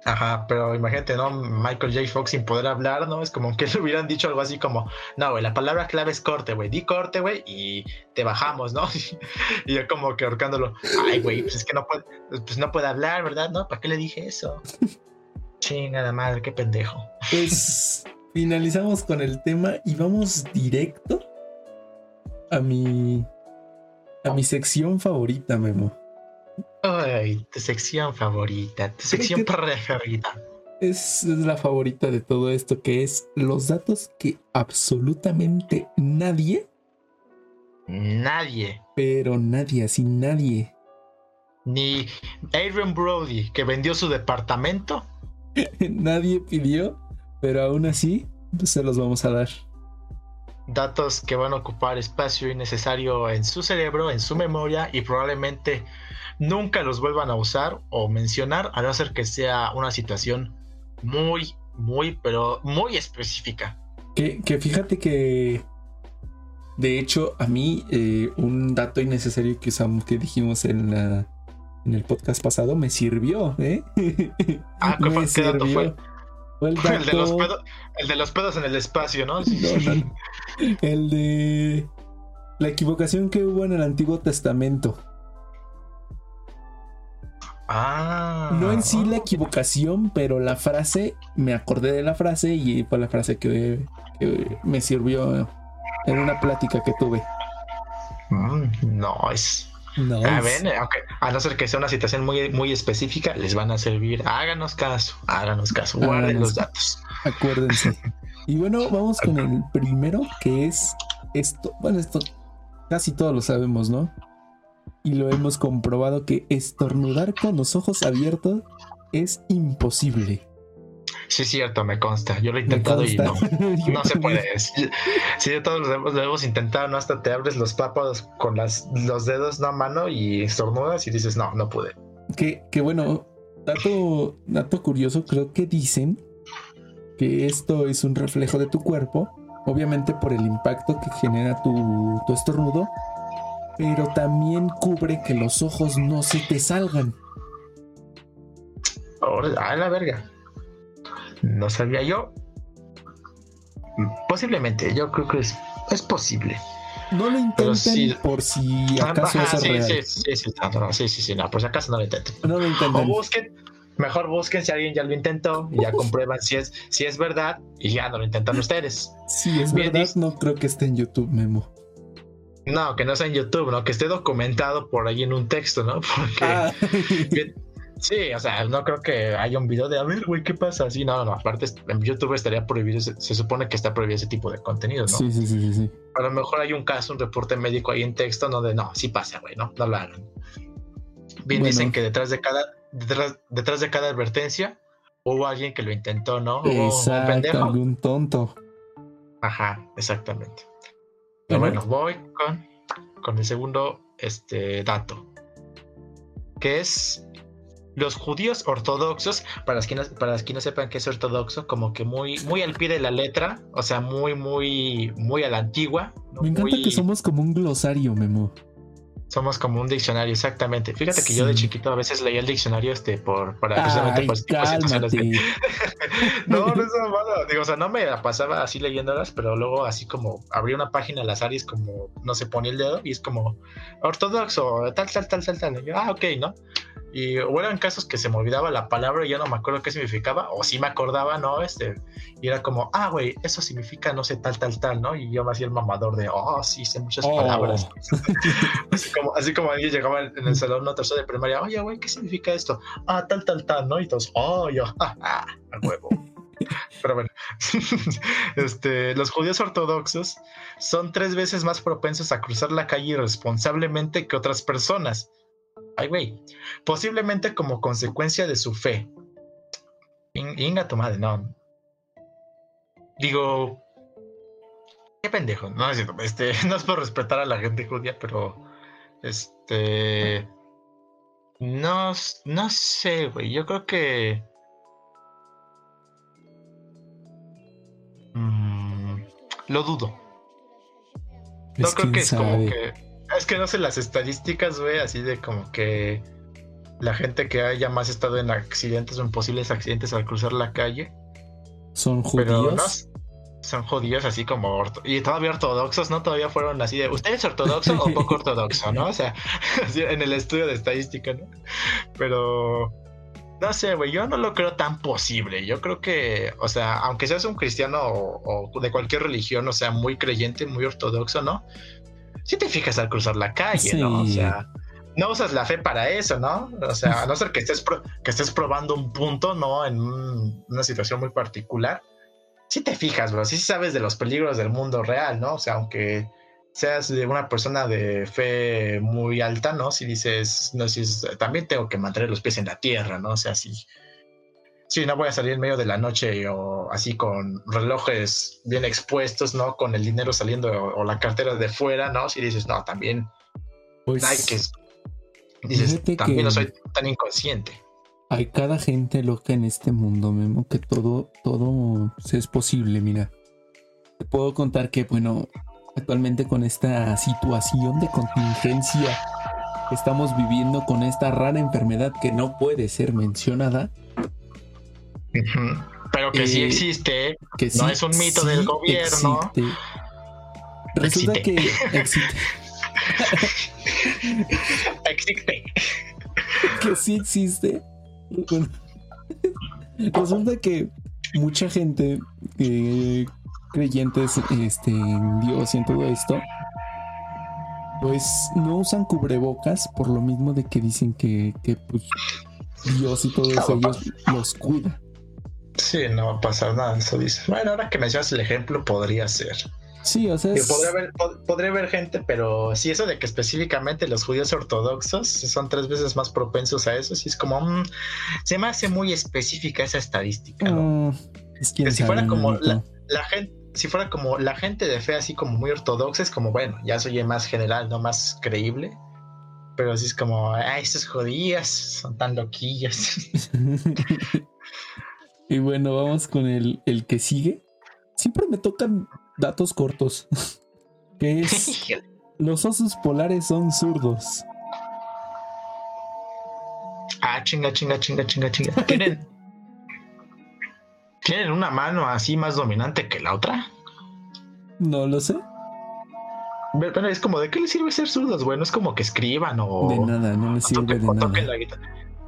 Ajá, pero imagínate, ¿no? Michael J. Fox sin poder hablar, ¿no? Es como que le hubieran dicho algo así como, no, güey, la palabra clave es corte, güey, di corte, güey, y te bajamos, ¿no? y yo como que ahorcándolo, ay, güey, pues es que no puede, pues no puede hablar, ¿verdad? ¿No? ¿Para qué le dije eso? Chingada madre, qué pendejo. Pues finalizamos con el tema y vamos directo a mi a mi sección favorita, Memo. Ay, tu sección favorita, tu sección preferida. Es, es la favorita de todo esto, que es los datos que absolutamente nadie, Nadie, pero nadie, así nadie, ni Adrian Brody, que vendió su departamento, nadie pidió, pero aún así pues, se los vamos a dar. Datos que van a ocupar espacio innecesario en su cerebro, en su memoria y probablemente nunca los vuelvan a usar o mencionar, a no ser que sea una situación muy, muy, pero muy específica. Que, que fíjate que, de hecho, a mí eh, un dato innecesario que usamos, que dijimos en, la, en el podcast pasado, me sirvió, ¿eh? Ah, ¿qué, Me fue- qué dato fue? El El de, los pedos, el de los pedos en el espacio, ¿no? No, no. El de la equivocación que hubo en el Antiguo Testamento. Ah. No en sí la equivocación, pero la frase, me acordé de la frase y fue la frase que, que me sirvió en una plática que tuve. Mm, no, es. No, A ver, aunque, a no ser que sea una situación muy, muy específica, les van a servir. Háganos caso, háganos caso, guarden Háganos los datos. acuérdense. Y bueno, vamos con el primero, que es esto. Bueno, esto casi todos lo sabemos, ¿no? Y lo hemos comprobado que estornudar con los ojos abiertos es imposible. Sí, es cierto, me consta. Yo lo he intentado y no. No se puede. Sí, todos lo hemos, lo hemos intentado, ¿no? Hasta te abres los párpados con las, los dedos no a mano y estornudas y dices, no, no pude. Que, que bueno, dato, dato curioso, creo que dicen que esto es un reflejo de tu cuerpo, obviamente por el impacto que genera tu, tu estornudo, pero también cubre que los ojos no se te salgan. A la verga. No sabía yo. Posiblemente, yo creo que es, es posible. No lo intenten por si acaso Ajá, es sí, real. sí, sí, sí, no, no, sí, sí, no, por si acaso no lo intenten. No lo O intenten. busquen, Mejor busquen si alguien ya lo intentó y ya comprueban si es, si es verdad y ya no lo intentan ustedes. Si es verdad, no creo que esté en YouTube, Memo. No, que no sea en YouTube, ¿no? Que esté documentado por ahí en un texto, ¿no? Porque. Ah. Sí, o sea, no creo que haya un video de a ver, güey, ¿qué pasa? Sí, no, no, aparte en YouTube estaría prohibido, se, supone que está prohibido ese tipo de contenido, ¿no? Sí, sí, sí, sí. A lo mejor hay un caso, un reporte médico ahí en texto, ¿no? De no, sí pasa, güey, no, no lo hagan. Bien dicen que detrás de cada, detrás, de cada advertencia hubo alguien que lo intentó, ¿no? Exacto, algún tonto. Ajá, exactamente. Pero bueno, voy con, con el segundo este, dato, que es los judíos ortodoxos, para quienes, para quienes no sepan qué es ortodoxo, como que muy, muy al pie de la letra, o sea, muy, muy, muy a la antigua. Me encanta que somos como un glosario, Memo. Somos como un diccionario, exactamente. Fíjate que yo de chiquito a veces leía el diccionario este por para precisamente por situaciones de... No, no es malo. Digo, o sea, no me la pasaba así leyéndolas, pero luego así como abría una página al azar y es como, no se ponía el dedo y es como ortodoxo, tal, tal, tal, tal, tal. Y yo, ah, ok, ¿no? Y o eran casos que se me olvidaba la palabra y yo no me acuerdo qué significaba, o sí me acordaba, ¿no? Este, y era como, ah, güey, eso significa no sé, tal, tal, tal, ¿no? Y yo me hacía el mamador de, oh, sí, sé muchas oh. palabras. así, como, así como alguien llegaba en el salón, no tercero de primaria, oye, güey, ¿qué significa esto? Ah, tal, tal, tal, ¿no? Y todos, oh, yo, ah, a huevo. Pero bueno, este, los judíos ortodoxos son tres veces más propensos a cruzar la calle irresponsablemente que otras personas Ay, güey. Posiblemente como consecuencia de su fe. Inga tu madre, no. Digo. Qué pendejo. No es Este, no es por respetar a la gente judía, pero. Este. No, no sé, güey. Yo creo que. Mm, lo dudo. no creo que es como que que no sé las estadísticas, güey, así de como que la gente que haya más estado en accidentes o en posibles accidentes al cruzar la calle. ¿Son judíos? son judíos así como y todavía ortodoxos, ¿no? Todavía fueron así de, ¿usted es ortodoxo o poco ortodoxo, no? O sea, en el estudio de estadística, ¿no? Pero no sé, güey, yo no lo creo tan posible. Yo creo que, o sea, aunque seas un cristiano o, o, de cualquier religión, o sea, muy creyente, muy ortodoxo, ¿no? Si te fijas al cruzar la calle, ¿no? O sea, no usas la fe para eso, ¿no? O sea, a no ser que estés, que estés probando un punto, ¿no? En una situación muy particular. Si te fijas, bro, sí sabes de los peligros del mundo real, ¿no? O sea, aunque seas de una persona de fe muy alta, ¿no? Si dices, no, si también tengo que mantener los pies en la tierra, ¿no? O sea, si sí, no voy a salir en medio de la noche o así con relojes bien expuestos, ¿no? Con el dinero saliendo o, la cartera de fuera, ¿no? Si dices, no, también pues, hay que... Dices, también no soy tan inconsciente. Hay cada gente loca en este mundo, Memo, que todo, todo es posible, mira. Te puedo contar que, bueno, actualmente con esta situación de contingencia que estamos viviendo con esta rara enfermedad que no puede ser mencionada, pero que sí eh, existe, que no es un mito del gobierno. Resulta que existe. existe. que sí existe. resulta que mucha gente eh, creyentes este, en Dios y en todo esto, pues no usan cubrebocas por lo mismo de que dicen que, que pues, Dios y todos ellos los cuida. Sí, no va a pasar nada, eso dice. Bueno, ahora que mencionas el ejemplo, podría ser. Sí, o sea. Podría, haber, gente, pero sí, eso de que específicamente los judíos ortodoxos son tres veces más propensos a eso, sí es como. Mm, se me hace muy específica esa estadística, ¿no? Mm, es que si fuera como la, gente. Si fuera como la gente de fe así como muy ortodoxa, es como, bueno, ya soy más general, no más creíble. Pero así es como, ay, estos judíos son tan loquillos. Y bueno, vamos con el, el que sigue. Siempre me tocan datos cortos. que es los osos polares son zurdos. Ah, chinga, chinga, chinga, chinga, chinga. ¿Tienen, ¿Tienen una mano así más dominante que la otra? No lo sé. Pero es como, ¿de qué les sirve ser zurdos, güey? No es como que escriban o. De nada, no les sirve de nada.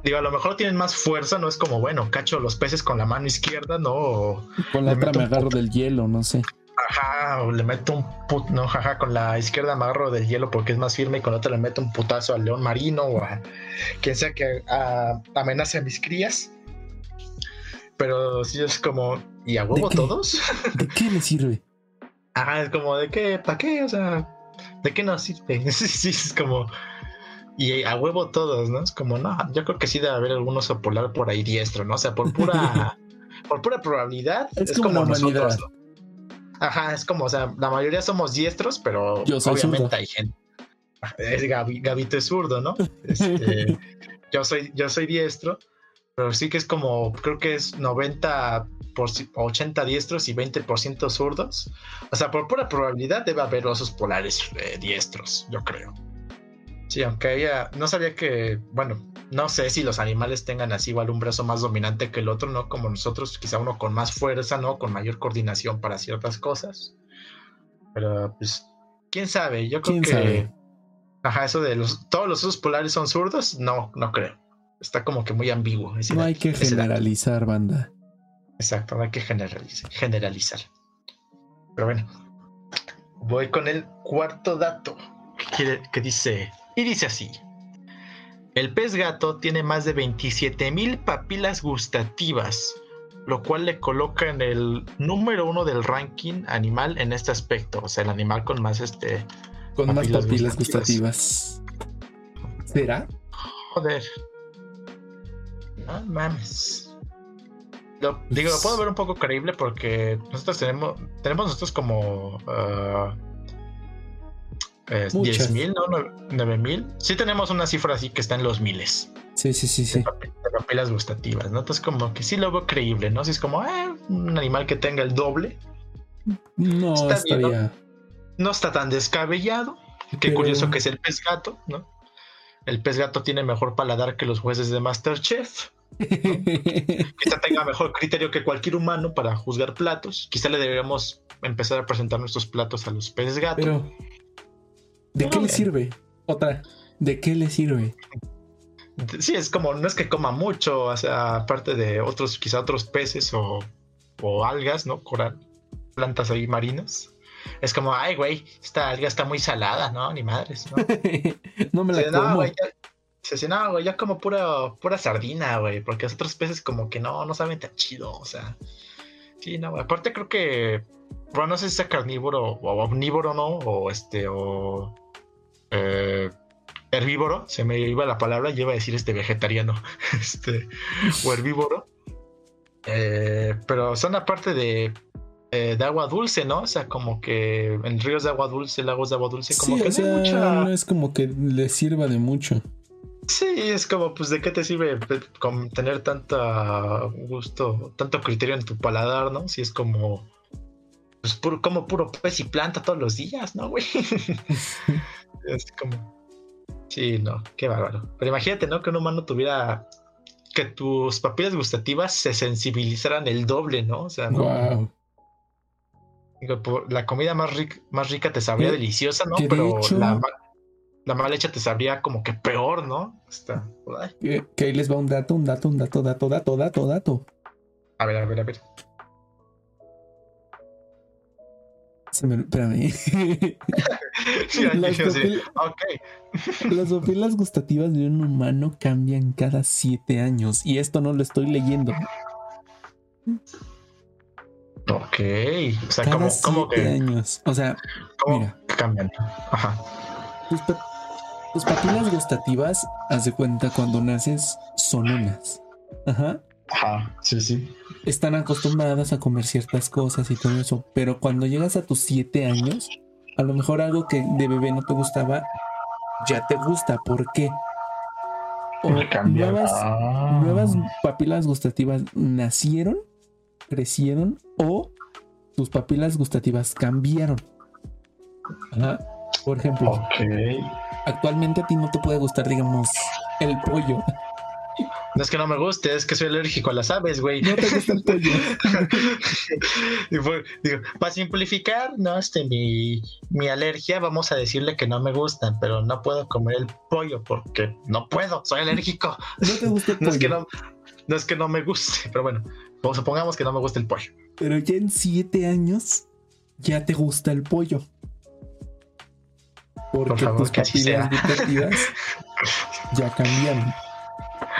Digo, a lo mejor tienen más fuerza, no es como, bueno, cacho los peces con la mano izquierda, ¿no? O Con la otra me agarro del hielo, no sé. Ajá, o le meto un put, no, jaja, con la izquierda me agarro del hielo porque es más firme y con la otra le meto un putazo al león marino o a quien sea que a- amenace a mis crías. Pero sí es como, ¿y a huevo todos? ¿De qué le sirve? Ajá, es como, ¿de qué? ¿Para qué? O sea, ¿de qué nos sirve? Sí, sí, es como, y a huevo todos, ¿no? Es como, no, yo creo que sí debe haber algún oso polar por ahí diestro, ¿no? O sea, por pura, por pura probabilidad. Es como humanidad. nosotros, ¿no? Ajá, es como, o sea, la mayoría somos diestros, pero Yo soy obviamente zurdo. hay gente. Es Gabito es zurdo, ¿no? Este, yo soy, yo soy diestro, pero sí que es como, creo que es 90 por ci- 80 diestros y 20% zurdos. O sea, por pura probabilidad debe haber osos polares eh, diestros, yo creo. Sí, aunque ella no sabía que, bueno, no sé si los animales tengan así igual un brazo más dominante que el otro, ¿no? Como nosotros, quizá uno con más fuerza, ¿no? Con mayor coordinación para ciertas cosas. Pero, pues, quién sabe, yo creo ¿Quién que... sabe? Ajá, eso de los, todos los osos polares son zurdos, no, no creo. Está como que muy ambiguo. No hay que generalizar, banda. Exacto, no hay que generalizar, generalizar. Pero bueno, voy con el cuarto dato que, quiere- que dice, y dice así. El pez gato tiene más de 27 mil papilas gustativas, lo cual le coloca en el número uno del ranking animal en este aspecto. O sea, el animal con más este... Con más Papilas papilas gustativas. gustativas. ¿Será? Joder. No mames. Lo, digo, lo puedo ver un poco creíble porque nosotros tenemos, tenemos nosotros como uh, eh, Muchas. 10 mil, ¿no? 9 mil. Sí tenemos una cifra así que está en los miles Sí, sí, sí, de, sí. de papilas gustativas, ¿no? Entonces como que sí lo veo creíble, ¿no? Si es como eh, un animal que tenga el doble, No Está bien, ¿no? no está tan descabellado. Qué Pero- curioso que es el pez gato, ¿no? El pez gato tiene mejor paladar que los jueces de Masterchef. Quizá tenga mejor criterio que cualquier humano para juzgar platos. Quizá le deberíamos empezar a presentar nuestros platos a los peces gato. Pero, ¿de qué le sirve? Otra, ¿de qué le sirve? Sí, es como, no es que coma mucho, o sea, aparte de otros, quizá otros peces o, o algas, ¿no? Coral, plantas ahí marinas. Es como, ay, güey, esta alga está muy salada, ¿no? Ni madres, ¿no? no me la Sí, no, güey, ya, se no, güey, ya como pura, pura sardina, güey, porque los otros peces como que no, no saben tan chido, o sea. Sí, no, güey. Aparte creo que, bueno, no sé si sea carnívoro o omnívoro, ¿no? O este, o eh, herbívoro, se me iba la palabra, iba a decir este vegetariano, este, o herbívoro. Eh, pero son aparte de, eh, de agua dulce, ¿no? O sea, como que en ríos de agua dulce, lagos de agua dulce, como sí, que o no hay sea, mucha... no es como que le sirva de mucho. Sí, es como, pues, ¿de qué te sirve con tener tanto gusto, tanto criterio en tu paladar, ¿no? Si es como, pues, puro, como puro pez y planta todos los días, ¿no, güey? es como, sí, no, qué bárbaro. Pero imagínate, ¿no? Que un humano tuviera, que tus papilas gustativas se sensibilizaran el doble, ¿no? O sea, ¿no? Wow. Digo, por- la comida más rica, más rica te sabría Que- deliciosa, ¿no? Pero hecho- la, la mal hecha te sabría como que peor, ¿no? Está. Que, que ahí les va un dato, un dato, un dato, dato, dato, dato, dato. A ver, a ver, a ver. Se me, espérame. Las, papil- Ok. las papilas gustativas de un humano cambian cada siete años. Y esto no lo estoy leyendo. Ok. O sea, Cada como, como siete que años. O sea, cómo mira. cambian. Ajá. tus, pa- tus papilas gustativas, haz de cuenta cuando naces, son unas. Ajá. Ajá. Sí, sí. están acostumbradas a comer ciertas cosas y todo eso, pero cuando llegas a tus siete años, a lo mejor algo que de bebé no te gustaba, ya te gusta. ¿Por qué? O nuevas, Ah. nuevas papilas gustativas nacieron, crecieron o tus papilas gustativas cambiaron. Ajá. Por ejemplo, actualmente a ti no te puede gustar, digamos, el pollo. No es que no me guste, es que soy alérgico a las aves, güey. No te gusta el pollo. Y fue- digo, para simplificar, no, este, mi, mi alergia, vamos a decirle que no me gustan, pero no puedo comer el pollo porque no puedo, soy alérgico. No te gusta el No es que pollo. no, no es que no me guste, pero bueno, pues supongamos que no me gusta el pollo. Pero ya en siete años ya te gusta el pollo. Porque Por favor, tus papilas gustativas ya cambiaron.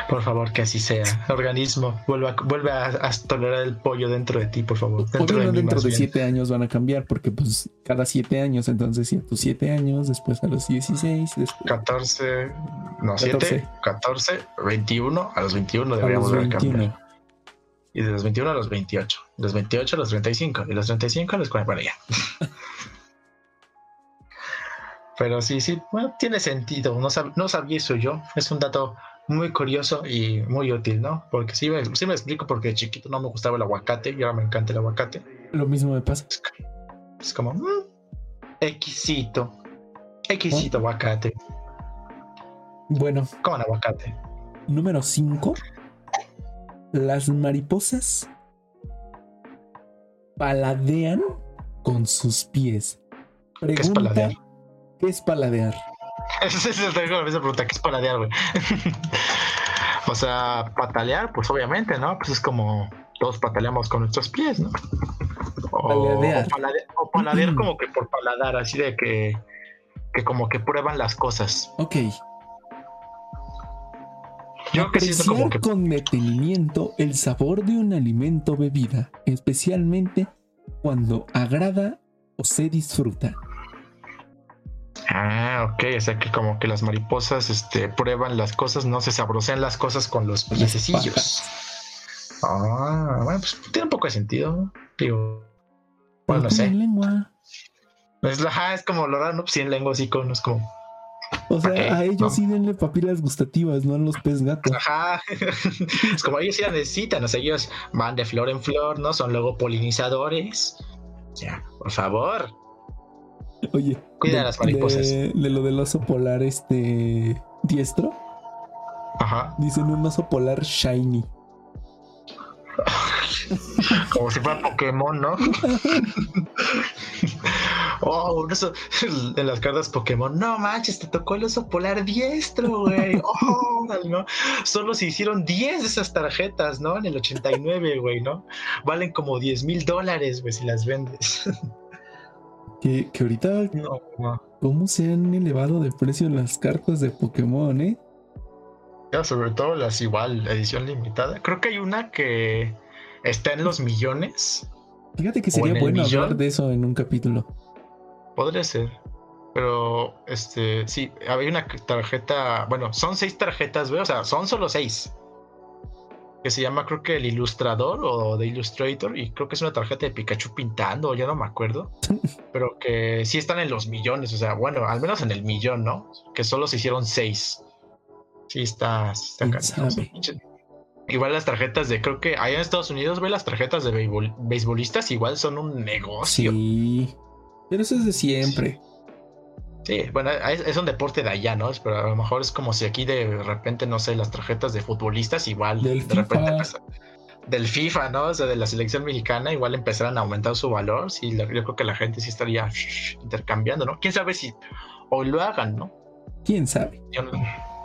Por favor, que así sea. Organismo, vuelve a, vuelve a, a tolerar el pollo dentro de ti, por favor. Dentro de mí, dentro de siete años van a cambiar, porque pues cada siete años, entonces sí, a tus siete años, después a los 16, después 14, no, 14. 7, 14, 21, a los 21 a deberíamos haber cambiado. 21. Y de los 21 a los 28. De los 28 a los 35. Y los 35 a los 40. Bueno, ya. Pero sí, sí, bueno, tiene sentido. No, sab- no sabía eso yo. Es un dato muy curioso y muy útil, ¿no? Porque sí me, sí me explico porque de chiquito no me gustaba el aguacate y ahora me encanta el aguacate. Lo mismo me pasa. Es como, mm, exquisito. Exquisito aguacate. Bueno, Coman aguacate. número 5. Las mariposas paladean con sus pies. ¿Qué es paladear? ¿Qué es paladear? Esa es la pregunta, ¿qué es paladear, güey? o sea, patalear, pues obviamente, ¿no? Pues es como todos pataleamos con nuestros pies, ¿no? O Paladear. o palade- o paladear como que por paladar, así de que, que como que prueban las cosas. Ok. Yo como Apreciar que con detenimiento el sabor de un alimento o bebida, especialmente cuando agrada o se disfruta. Ah, ok, o sea que como que las mariposas este, prueban las cosas, no se sabrosean las cosas con los Las piececillos. Ah, bueno, pues tiene un poco de sentido. Digo, bueno, no sé. lengua. Es, la- ajá, es como lo raro, ¿no? Pues sí, en lengua así con, es como, O sea, a ellos no. sí denle papilas gustativas, no a los pez gatos. ajá, es como ellos sí la necesitan, o sea, ellos van de flor en flor, ¿no? Son luego polinizadores. Ya, por favor, Oye, Cuida de, las mariposas. De, de lo del oso polar, este diestro, ajá, dicen un oso polar shiny. como si fuera Pokémon, ¿no? Oh, eso, en las cartas Pokémon, no manches, te tocó el oso polar diestro, güey. Oh, ¿no? Solo se hicieron 10 de esas tarjetas, ¿no? En el 89, güey, ¿no? Valen como 10 mil dólares, güey, si las vendes. Que, que ahorita, No, no. ¿cómo se han elevado de precio las cartas de Pokémon, eh? Ya, sobre todo las igual, edición limitada. Creo que hay una que está en los millones. Fíjate que ¿O sería bueno millón? hablar de eso en un capítulo. Podría ser. Pero, este, sí, había una tarjeta, bueno, son seis tarjetas, güey, o sea, son solo seis. Que se llama, creo que el Ilustrador o The Illustrator, y creo que es una tarjeta de Pikachu pintando, ya no me acuerdo. pero que sí están en los millones, o sea, bueno, al menos en el millón, ¿no? Que solo se hicieron seis. Sí, está, está Igual las tarjetas de, creo que allá en Estados Unidos, güey, las tarjetas de beisbolistas igual son un negocio. Sí. Pero eso es de siempre. Sí, bueno, es, es un deporte de allá, ¿no? Pero a lo mejor es como si aquí de repente, no sé, las tarjetas de futbolistas igual Del de repente FIFA. del FIFA, ¿no? O sea, de la selección mexicana igual empezaran a aumentar su valor. Sí, yo creo que la gente sí estaría shh, intercambiando, ¿no? Quién sabe si hoy lo hagan, ¿no? ¿Quién sabe? Yo no-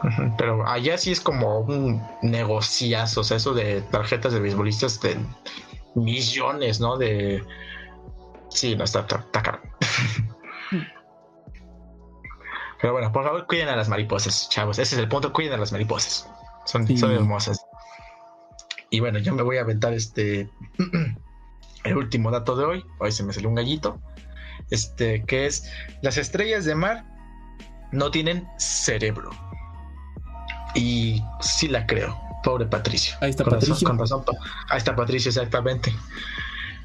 Ujú, Pero allá sí es como un negociazo, o sea, eso de tarjetas de beisbolistas de millones, ¿no? De... Sí, no, está, está, está caro. Pero bueno, por favor, cuiden a las mariposas, chavos. Ese es el punto, cuiden a las mariposas. Son, Sí. son hermosas. Y bueno, yo me voy a aventar este... el último dato de hoy. Hoy se me salió un gallito. Este, que es... Las estrellas de mar no tienen cerebro. Y sí la creo. Pobre Patricio. Ahí está Con razón- Patricio. con razón, pa- ahí está Patricio, exactamente.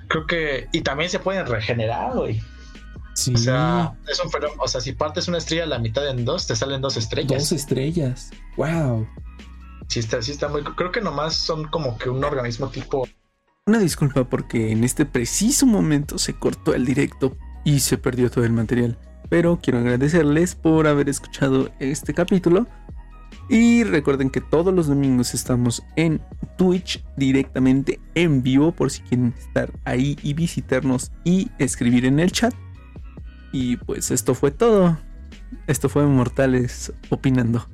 Creo que. Y también se pueden regenerar, güey. Sí. O sea, es un fenómeno. O sea, si partes una estrella a la mitad en dos, te salen dos estrellas. Dos estrellas. Wow. Sí, está, sí está muy. Creo que nomás son como que un organismo tipo. Una disculpa porque en este preciso momento se cortó el directo y se perdió todo el material. Pero quiero agradecerles por haber escuchado este capítulo. Y recuerden que todos los domingos estamos en Twitch directamente en vivo por si quieren estar ahí y visitarnos y escribir en el chat. Y pues esto fue todo. Esto fue Mortales opinando.